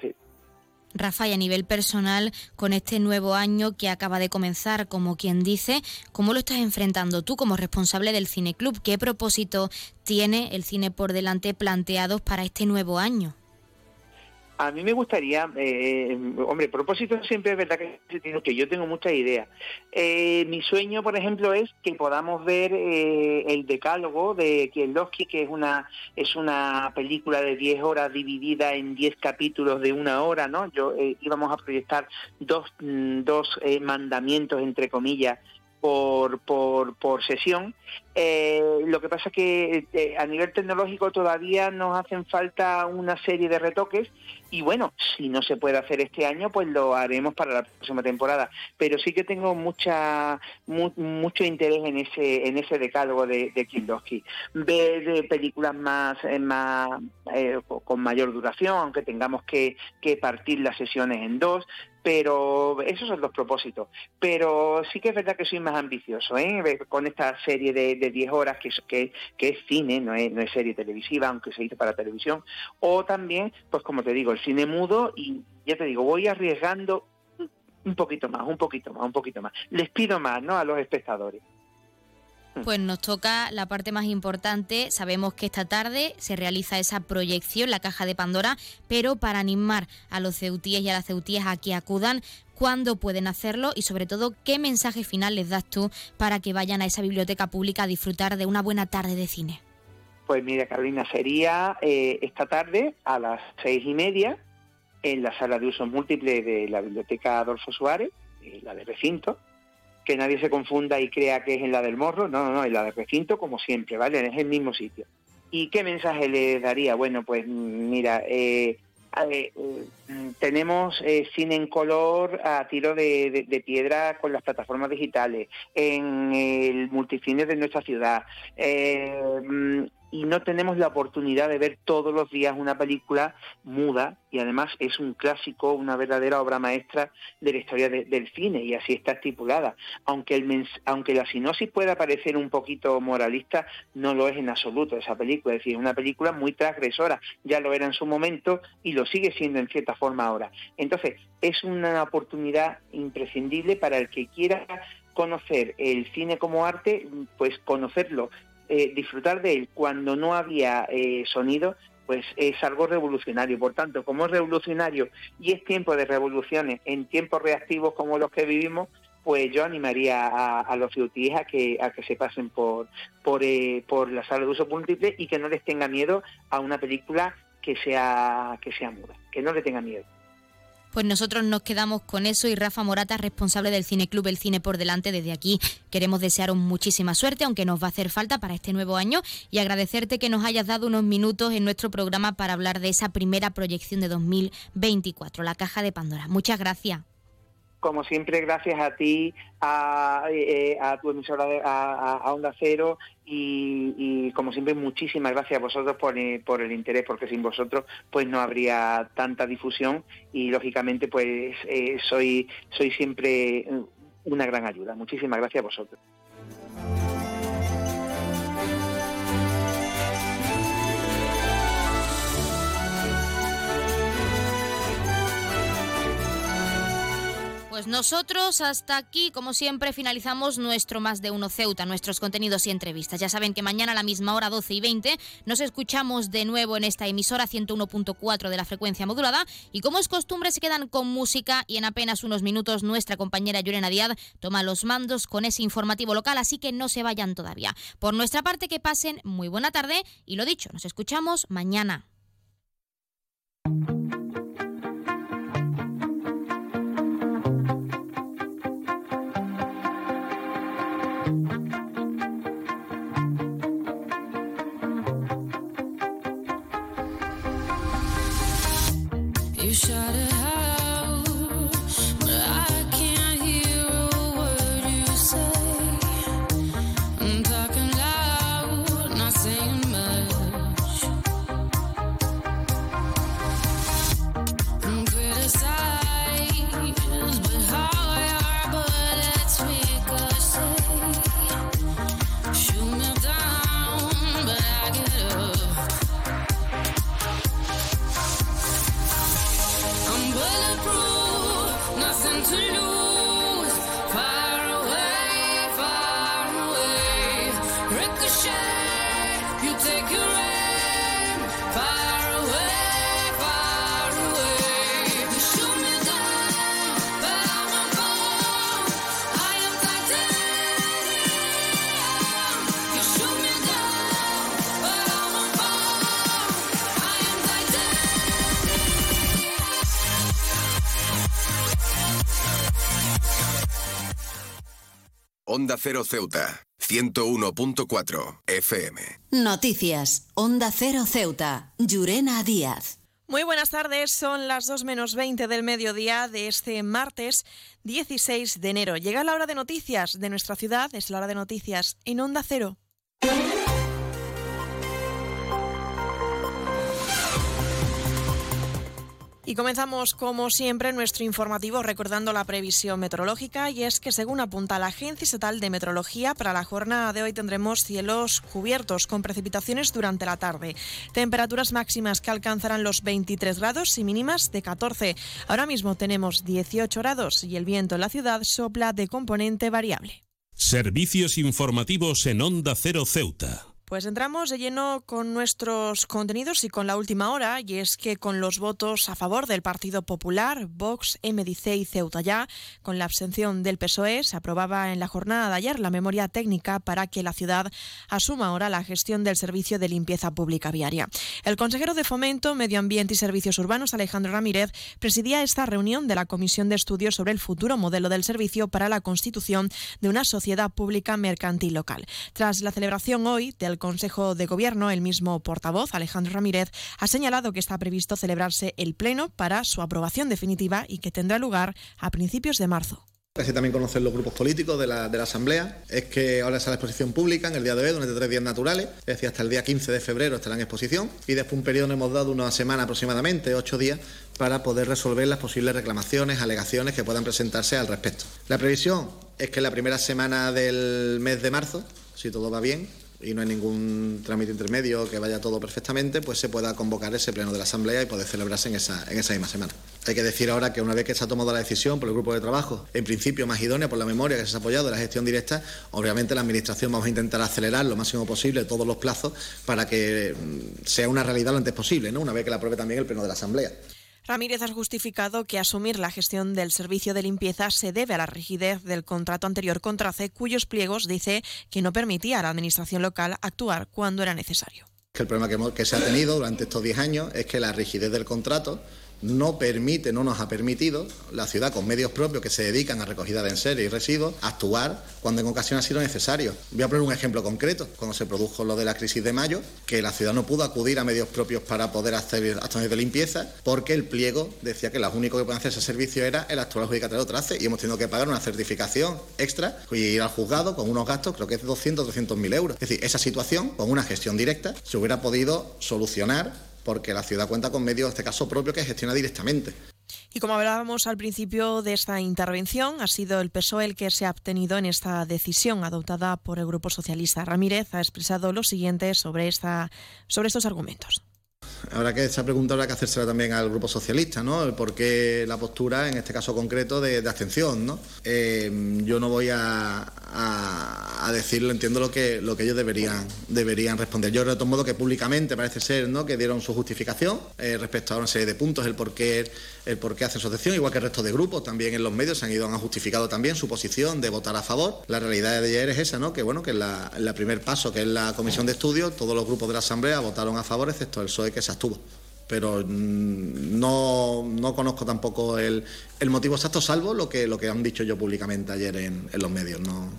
Rafa, y a nivel personal, con este nuevo año que acaba de comenzar, como quien dice, ¿cómo lo estás enfrentando tú como responsable del Cine Club? ¿Qué propósito tiene el cine por delante planteados para este nuevo año? A mí me gustaría, eh, hombre, propósito siempre es verdad que, yo tengo muchas ideas. Eh, mi sueño, por ejemplo, es que podamos ver eh, el decálogo de Kieslowski, que es una es una película de 10 horas dividida en 10 capítulos de una hora, ¿no? Yo íbamos a proyectar dos, mm, dos mandamientos, entre comillas, por, por, por sesión. Eh, lo que pasa es que eh, a nivel tecnológico todavía nos hacen falta una serie de retoques y bueno, si no se puede hacer este año, pues lo haremos para la próxima temporada. Pero sí que tengo mucha mucho interés en ese en ese decálogo de, de Ver eh, películas más, más con mayor duración, aunque tengamos que, que partir las sesiones en dos, pero esos son los propósitos. Pero sí que es verdad que soy más ambicioso, ¿eh? Con esta serie de, de 10 horas que es, que, es cine, no es, no es serie televisiva, aunque se hizo para televisión. O también, pues como te digo, el cine mudo y ya te digo, voy arriesgando un poquito más, un poquito más, un poquito más. Les pido más, ¿no? A los espectadores. Mm. Pues nos toca la parte más importante. Sabemos que esta tarde se realiza esa proyección, la caja de Pandora, pero para animar a los ceutíes y a las ceutías a que acudan, ¿cuándo pueden hacerlo? Y sobre todo, ¿qué mensaje final les das tú para que vayan a esa biblioteca pública a disfrutar de una buena tarde de cine? Pues mira, Carolina, sería eh, esta tarde a las seis y media en la sala de uso múltiple de la Biblioteca Adolfo Suárez, eh, la de recinto, que nadie se confunda y crea que es en la del morro, no, no, no, en la del recinto como siempre, ¿vale? Es el mismo sitio. ¿Y qué mensaje le daría? Bueno, pues mira, eh, eh, tenemos eh, cine en color a tiro de, de, piedra con las plataformas digitales, en el multicine de nuestra ciudad. Y no tenemos la oportunidad de ver todos los días una película muda y además es un clásico, una verdadera obra maestra de la historia del cine y así está estipulada. Aunque, el aunque la sinopsis pueda parecer un poquito moralista, no lo es en absoluto esa película, es decir, es una película muy transgresora, ya lo era en su momento y lo sigue siendo en cierta forma ahora. Entonces, es una oportunidad imprescindible para el que quiera conocer el cine como arte, pues conocerlo eh, disfrutar de él cuando no había eh, sonido, pues es algo revolucionario. Por tanto, como es revolucionario y es tiempo de revoluciones en tiempos reactivos como los que vivimos, pues yo animaría a, los a que, a que se pasen por, por, eh, por la sala de uso múltiple y que no les tenga miedo a una película que sea, que sea muda, que no le tenga miedo. Pues nosotros nos quedamos con eso y Rafa Morata, responsable del Cine Club El Cine por Delante, desde aquí queremos desearos muchísima suerte, aunque nos va a hacer falta para este nuevo año, y agradecerte que nos hayas dado unos minutos en nuestro programa para hablar de esa primera proyección de 2024, la Caja de Pandora. Muchas gracias como siempre, gracias a ti, a, eh, tu emisora, a, Onda Cero y, como siempre, muchísimas gracias a vosotros por, eh, por, el interés, porque sin vosotros pues no habría tanta difusión y lógicamente pues eh, soy, soy siempre una gran ayuda. Muchísimas gracias a vosotros. Pues nosotros hasta aquí, como siempre, finalizamos nuestro Más de Uno Ceuta, nuestros contenidos y entrevistas. Ya saben que mañana a la misma hora, 12 y 20, nos escuchamos de nuevo en esta emisora 101.4 de la frecuencia modulada. Y como es costumbre, se quedan con música y en apenas unos minutos nuestra compañera Yurena Díaz toma los mandos con ese informativo local, así que no se vayan todavía. Por nuestra parte, que pasen muy buena tarde y lo dicho, nos escuchamos mañana. Onda Cero Ceuta, 101.4 FM. Noticias. Onda Cero Ceuta. Llurena Díaz. Muy buenas tardes, son las 2 menos 20 del mediodía de este martes 16 de enero. Llega la hora de noticias de nuestra ciudad, es la hora de noticias en Onda Cero. Y comenzamos, como siempre, nuestro informativo recordando la previsión meteorológica y es que, según apunta la Agencia Estatal de Meteorología, para la jornada de hoy tendremos cielos cubiertos con precipitaciones durante la tarde. Temperaturas máximas que alcanzarán los 23 grados y mínimas de 14. Ahora mismo tenemos 18 grados y el viento en la ciudad sopla de componente variable. Servicios informativos en Onda Cero Ceuta. Pues entramos de lleno con nuestros contenidos y con la última hora, y es que con los votos a favor del Partido Popular, Vox, MDC y Ceuta ya, con la abstención del PSOE, se aprobaba en la jornada de ayer la memoria técnica para que la ciudad asuma ahora la gestión del servicio de limpieza pública viaria. El consejero de Fomento, Medio Ambiente y Servicios Urbanos, Alejandro Ramírez, presidía esta reunión de la Comisión de Estudios sobre el futuro modelo del servicio para la constitución de una sociedad pública mercantil local. Tras la celebración hoy del Consejo de Gobierno, el mismo portavoz, Alejandro Ramírez, ha señalado que está previsto celebrarse el Pleno para su aprobación definitiva y que tendrá lugar a principios de marzo. Así también conocen los grupos políticos de la, de la Asamblea. Es que ahora está la exposición pública en el día de hoy, durante tres días naturales. Es decir, hasta el día 15 de febrero estará en exposición. Y después un periodo hemos dado una semana aproximadamente, ocho días, para poder resolver las posibles reclamaciones, alegaciones que puedan presentarse al respecto. La previsión es que la primera semana del mes de marzo, si todo va bien, y no hay ningún trámite intermedio, que vaya todo perfectamente, pues se pueda convocar ese pleno de la Asamblea y poder celebrarse en esa, en esa misma semana. Hay que decir ahora que una vez que se ha tomado la decisión por el grupo de trabajo, en principio más idónea por la memoria que se ha apoyado de la gestión directa, obviamente la Administración vamos a intentar acelerar lo máximo posible todos los plazos para que mm, sea una realidad lo antes posible, ¿no? una vez que la apruebe también el pleno de la Asamblea. Ramírez ha justificado que asumir la gestión del servicio de limpieza se debe a la rigidez del contrato anterior con Trace, cuyos pliegos dice que no permitía a la Administración local actuar cuando era necesario. El problema que, que se ha tenido durante estos 10 años es que la rigidez del contrato no permite, no nos ha permitido la ciudad con medios propios que se dedican a recogida de enseres y residuos actuar cuando en ocasiones ha sido necesario. Voy a poner un ejemplo concreto. Cuando se produjo lo de la crisis de mayo, que la ciudad no pudo acudir a medios propios para poder hacer acciones de limpieza, porque el pliego decía que lo único que pueden hacer ese servicio era el actual adjudicatario Trace y hemos tenido que pagar una certificación extra y ir al juzgado con unos gastos, creo que es de 200, 300 mil euros. Es decir, esa situación, con una gestión directa, se hubiera podido solucionar porque la ciudad cuenta con medios, en este caso propio, que gestiona directamente. Y como hablábamos al principio de esta intervención, ha sido el PSOE el que se ha obtenido en esta decisión adoptada por el Grupo Socialista. Ramírez ha expresado lo siguiente sobre, sobre estos argumentos. Habrá que esa pregunta habrá que hacérsela también al Grupo Socialista, ¿no? El por qué la postura, en este caso concreto, de, abstención, ¿no? Eh, yo no voy a, decirlo, entiendo lo que, lo que ellos deberían, deberían responder. Yo, de todo modo, que públicamente parece ser, ¿no? Que dieron su justificación eh, respecto a una serie de puntos, el por qué, el por qué hacen su igual que el resto de grupos, también en los medios se han ido, han justificado también su posición de votar a favor. La realidad de ayer es esa, ¿no? Que, bueno, que en la, primer paso, que es la comisión de estudio, todos los grupos de la Asamblea votaron a favor, excepto el PSOE que se abstuvo pero no, no conozco tampoco el, el, motivo exacto, salvo lo que, lo que han dicho yo públicamente ayer en, en los medios. No.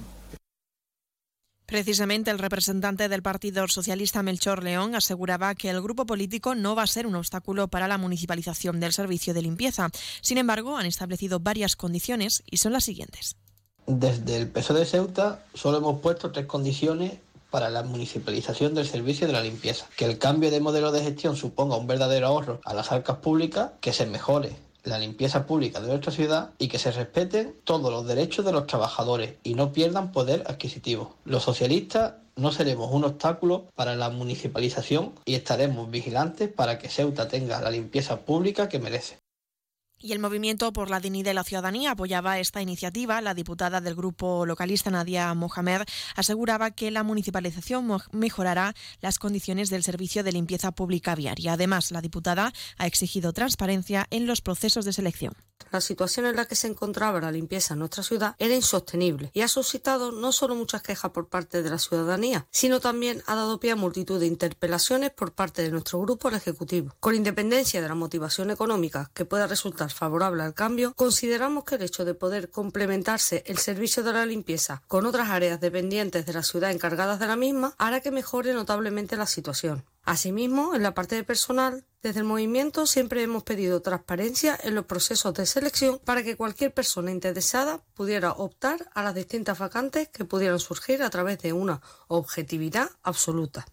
Precisamente el representante del Partido Socialista Melchor León aseguraba que el grupo político no va a ser un obstáculo para la municipalización del servicio de limpieza. Sin embargo, han establecido varias condiciones y son las siguientes. Desde el PSOE de Ceuta solo hemos puesto tres condiciones para la municipalización del servicio de la limpieza. Que el cambio de modelo de gestión suponga un verdadero ahorro a las arcas públicas, que se mejore la limpieza pública de nuestra ciudad y que se respeten todos los derechos de los trabajadores y no pierdan poder adquisitivo. Los socialistas no seremos un obstáculo para la municipalización y estaremos vigilantes para que Ceuta tenga la limpieza pública que merece. Y el Movimiento por la Dignidad de la Ciudadanía apoyaba esta iniciativa. La diputada del grupo localista Nadia Mohamed aseguraba que la municipalización mejorará las condiciones del servicio de limpieza pública viaria. Además, la diputada ha exigido transparencia en los procesos de selección. La situación en la que se encontraba la limpieza en nuestra ciudad era insostenible y ha suscitado no solo muchas quejas por parte de la ciudadanía, sino también ha dado pie a multitud de interpelaciones por parte de nuestro grupo al Ejecutivo. Con independencia de la motivación económica que pueda resultar favorable al cambio, consideramos que el hecho de poder complementarse el servicio de la limpieza con otras áreas dependientes de la ciudad encargadas de la misma hará que mejore notablemente la situación. Asimismo, en la parte de personal, desde el movimiento siempre hemos pedido transparencia en los procesos de selección para que cualquier persona interesada pudiera optar a las distintas vacantes que pudieran surgir a través de una objetividad absoluta.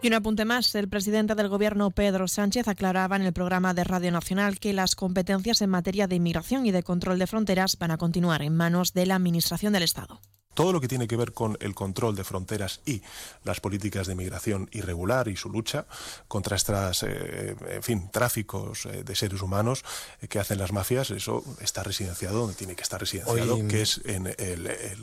Y un apunte más, el presidente del Gobierno, Pedro Sánchez, aclaraba en el programa de Radio Nacional que las competencias en materia de inmigración y de control de fronteras van a continuar en manos de la Administración del Estado. Todo lo que tiene que ver con el control de fronteras y las políticas de migración irregular y su lucha contra estos, eh, en fin, tráficos eh, de seres humanos eh, que hacen las mafias, eso está residenciado donde tiene que estar residenciado, que es en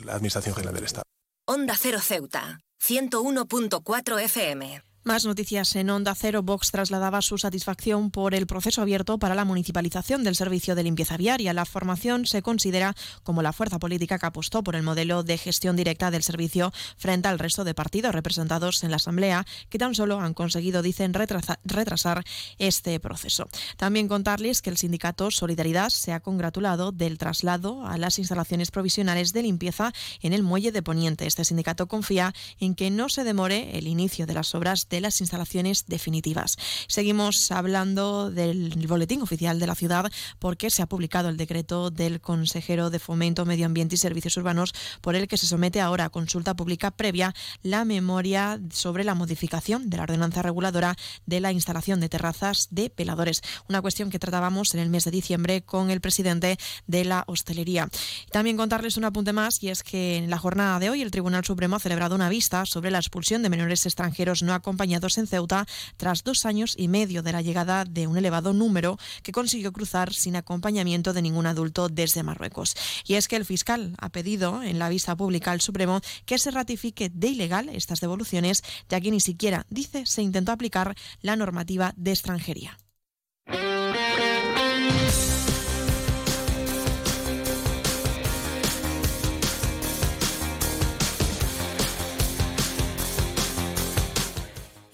la Administración General del Estado. Onda Cero Ceuta, 101.4 FM. Más noticias en Onda Cero. Vox trasladaba su satisfacción por el proceso abierto para la municipalización del servicio de limpieza viaria. La formación se considera como la fuerza política que apostó por el modelo de gestión directa del servicio frente al resto de partidos representados en la Asamblea, que tan solo han conseguido, dicen, retrasar este proceso. También contarles que el sindicato Solidaridad se ha congratulado del traslado a las instalaciones provisionales de limpieza en el muelle de Poniente. Este sindicato confía en que no se demore el inicio de las obras de las instalaciones definitivas. Seguimos hablando del boletín oficial de la ciudad porque se ha publicado el decreto del consejero de Fomento, Medio Ambiente y Servicios Urbanos por el que se somete ahora a consulta pública previa la memoria sobre la modificación de la ordenanza reguladora de la instalación de terrazas de peladores, una cuestión que tratábamos en el mes de diciembre con el presidente de la hostelería. También contarles un apunte más y es que en la jornada de hoy el Tribunal Supremo ha celebrado una vista sobre la expulsión de menores extranjeros no acompañados en Ceuta tras dos años y medio de la llegada de un elevado número que consiguió cruzar sin acompañamiento de ningún adulto desde Marruecos. Y es que el fiscal ha pedido en la vista pública al Supremo que se ratifique de ilegal estas devoluciones, ya que ni siquiera, dice, se intentó aplicar la normativa de extranjería.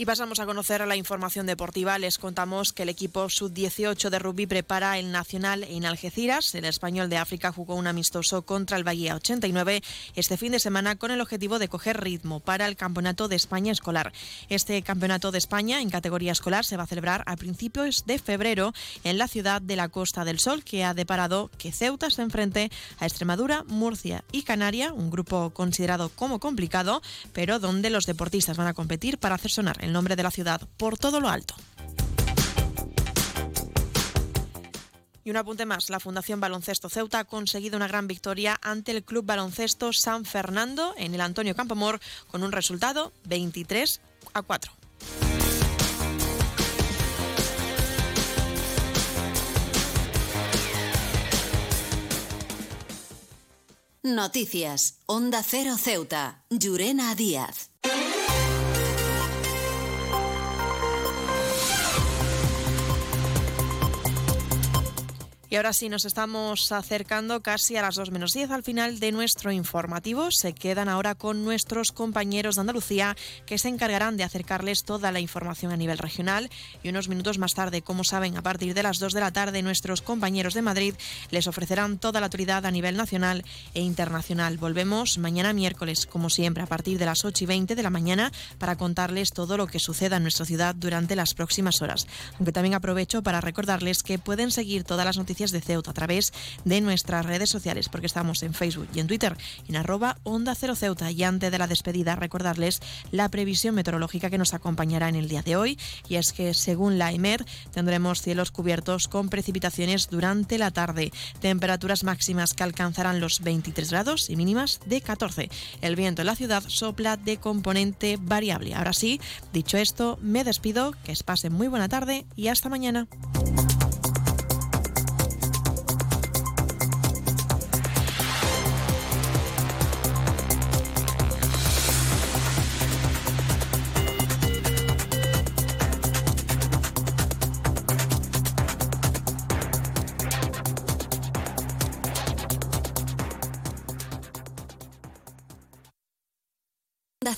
Y pasamos a conocer la información deportiva. Les contamos que el equipo sub-18 de rugby prepara el nacional en Algeciras. El español de África jugó un amistoso contra el Bahía 89 este fin de semana con el objetivo de coger ritmo para el Campeonato de España escolar. Este Campeonato de España en categoría escolar se va a celebrar a principios de febrero en la ciudad de la Costa del Sol, que ha deparado que Ceuta se enfrente a Extremadura, Murcia y Canaria, un grupo considerado como complicado, pero donde los deportistas van a competir para hacer sonar el nombre de la ciudad por todo lo alto. Y un apunte más, la Fundación Baloncesto Ceuta ha conseguido una gran victoria ante el Club Baloncesto San Fernando en el Antonio Campomor con un resultado 23 a 4. Noticias. Onda Cero Ceuta. Llurena Díaz. Y ahora sí, nos estamos acercando casi a las 2 menos 10 al final de nuestro informativo. Se quedan ahora con nuestros compañeros de Andalucía que se encargarán de acercarles toda la información a nivel regional. Y unos minutos más tarde, como saben, a partir de las 2 de la tarde, nuestros compañeros de Madrid les ofrecerán toda la autoridad a nivel nacional e internacional. Volvemos mañana miércoles, como siempre, a partir de las 8 y 20 de la mañana para contarles todo lo que suceda en nuestra ciudad durante las próximas horas. Aunque también aprovecho para recordarles que pueden seguir todas las noticias De Ceuta a través de nuestras redes sociales, porque estamos en Facebook y en Twitter, en arroba Onda Cero Ceuta. Y antes de la despedida, recordarles la previsión meteorológica que nos acompañará en el día de hoy, y es que según la EMER tendremos cielos cubiertos con precipitaciones durante la tarde, temperaturas máximas que alcanzarán los 23 grados y mínimas de 14. El viento en la ciudad sopla de componente variable. Ahora sí, dicho esto, me despido, que os pasen muy buena tarde y hasta mañana.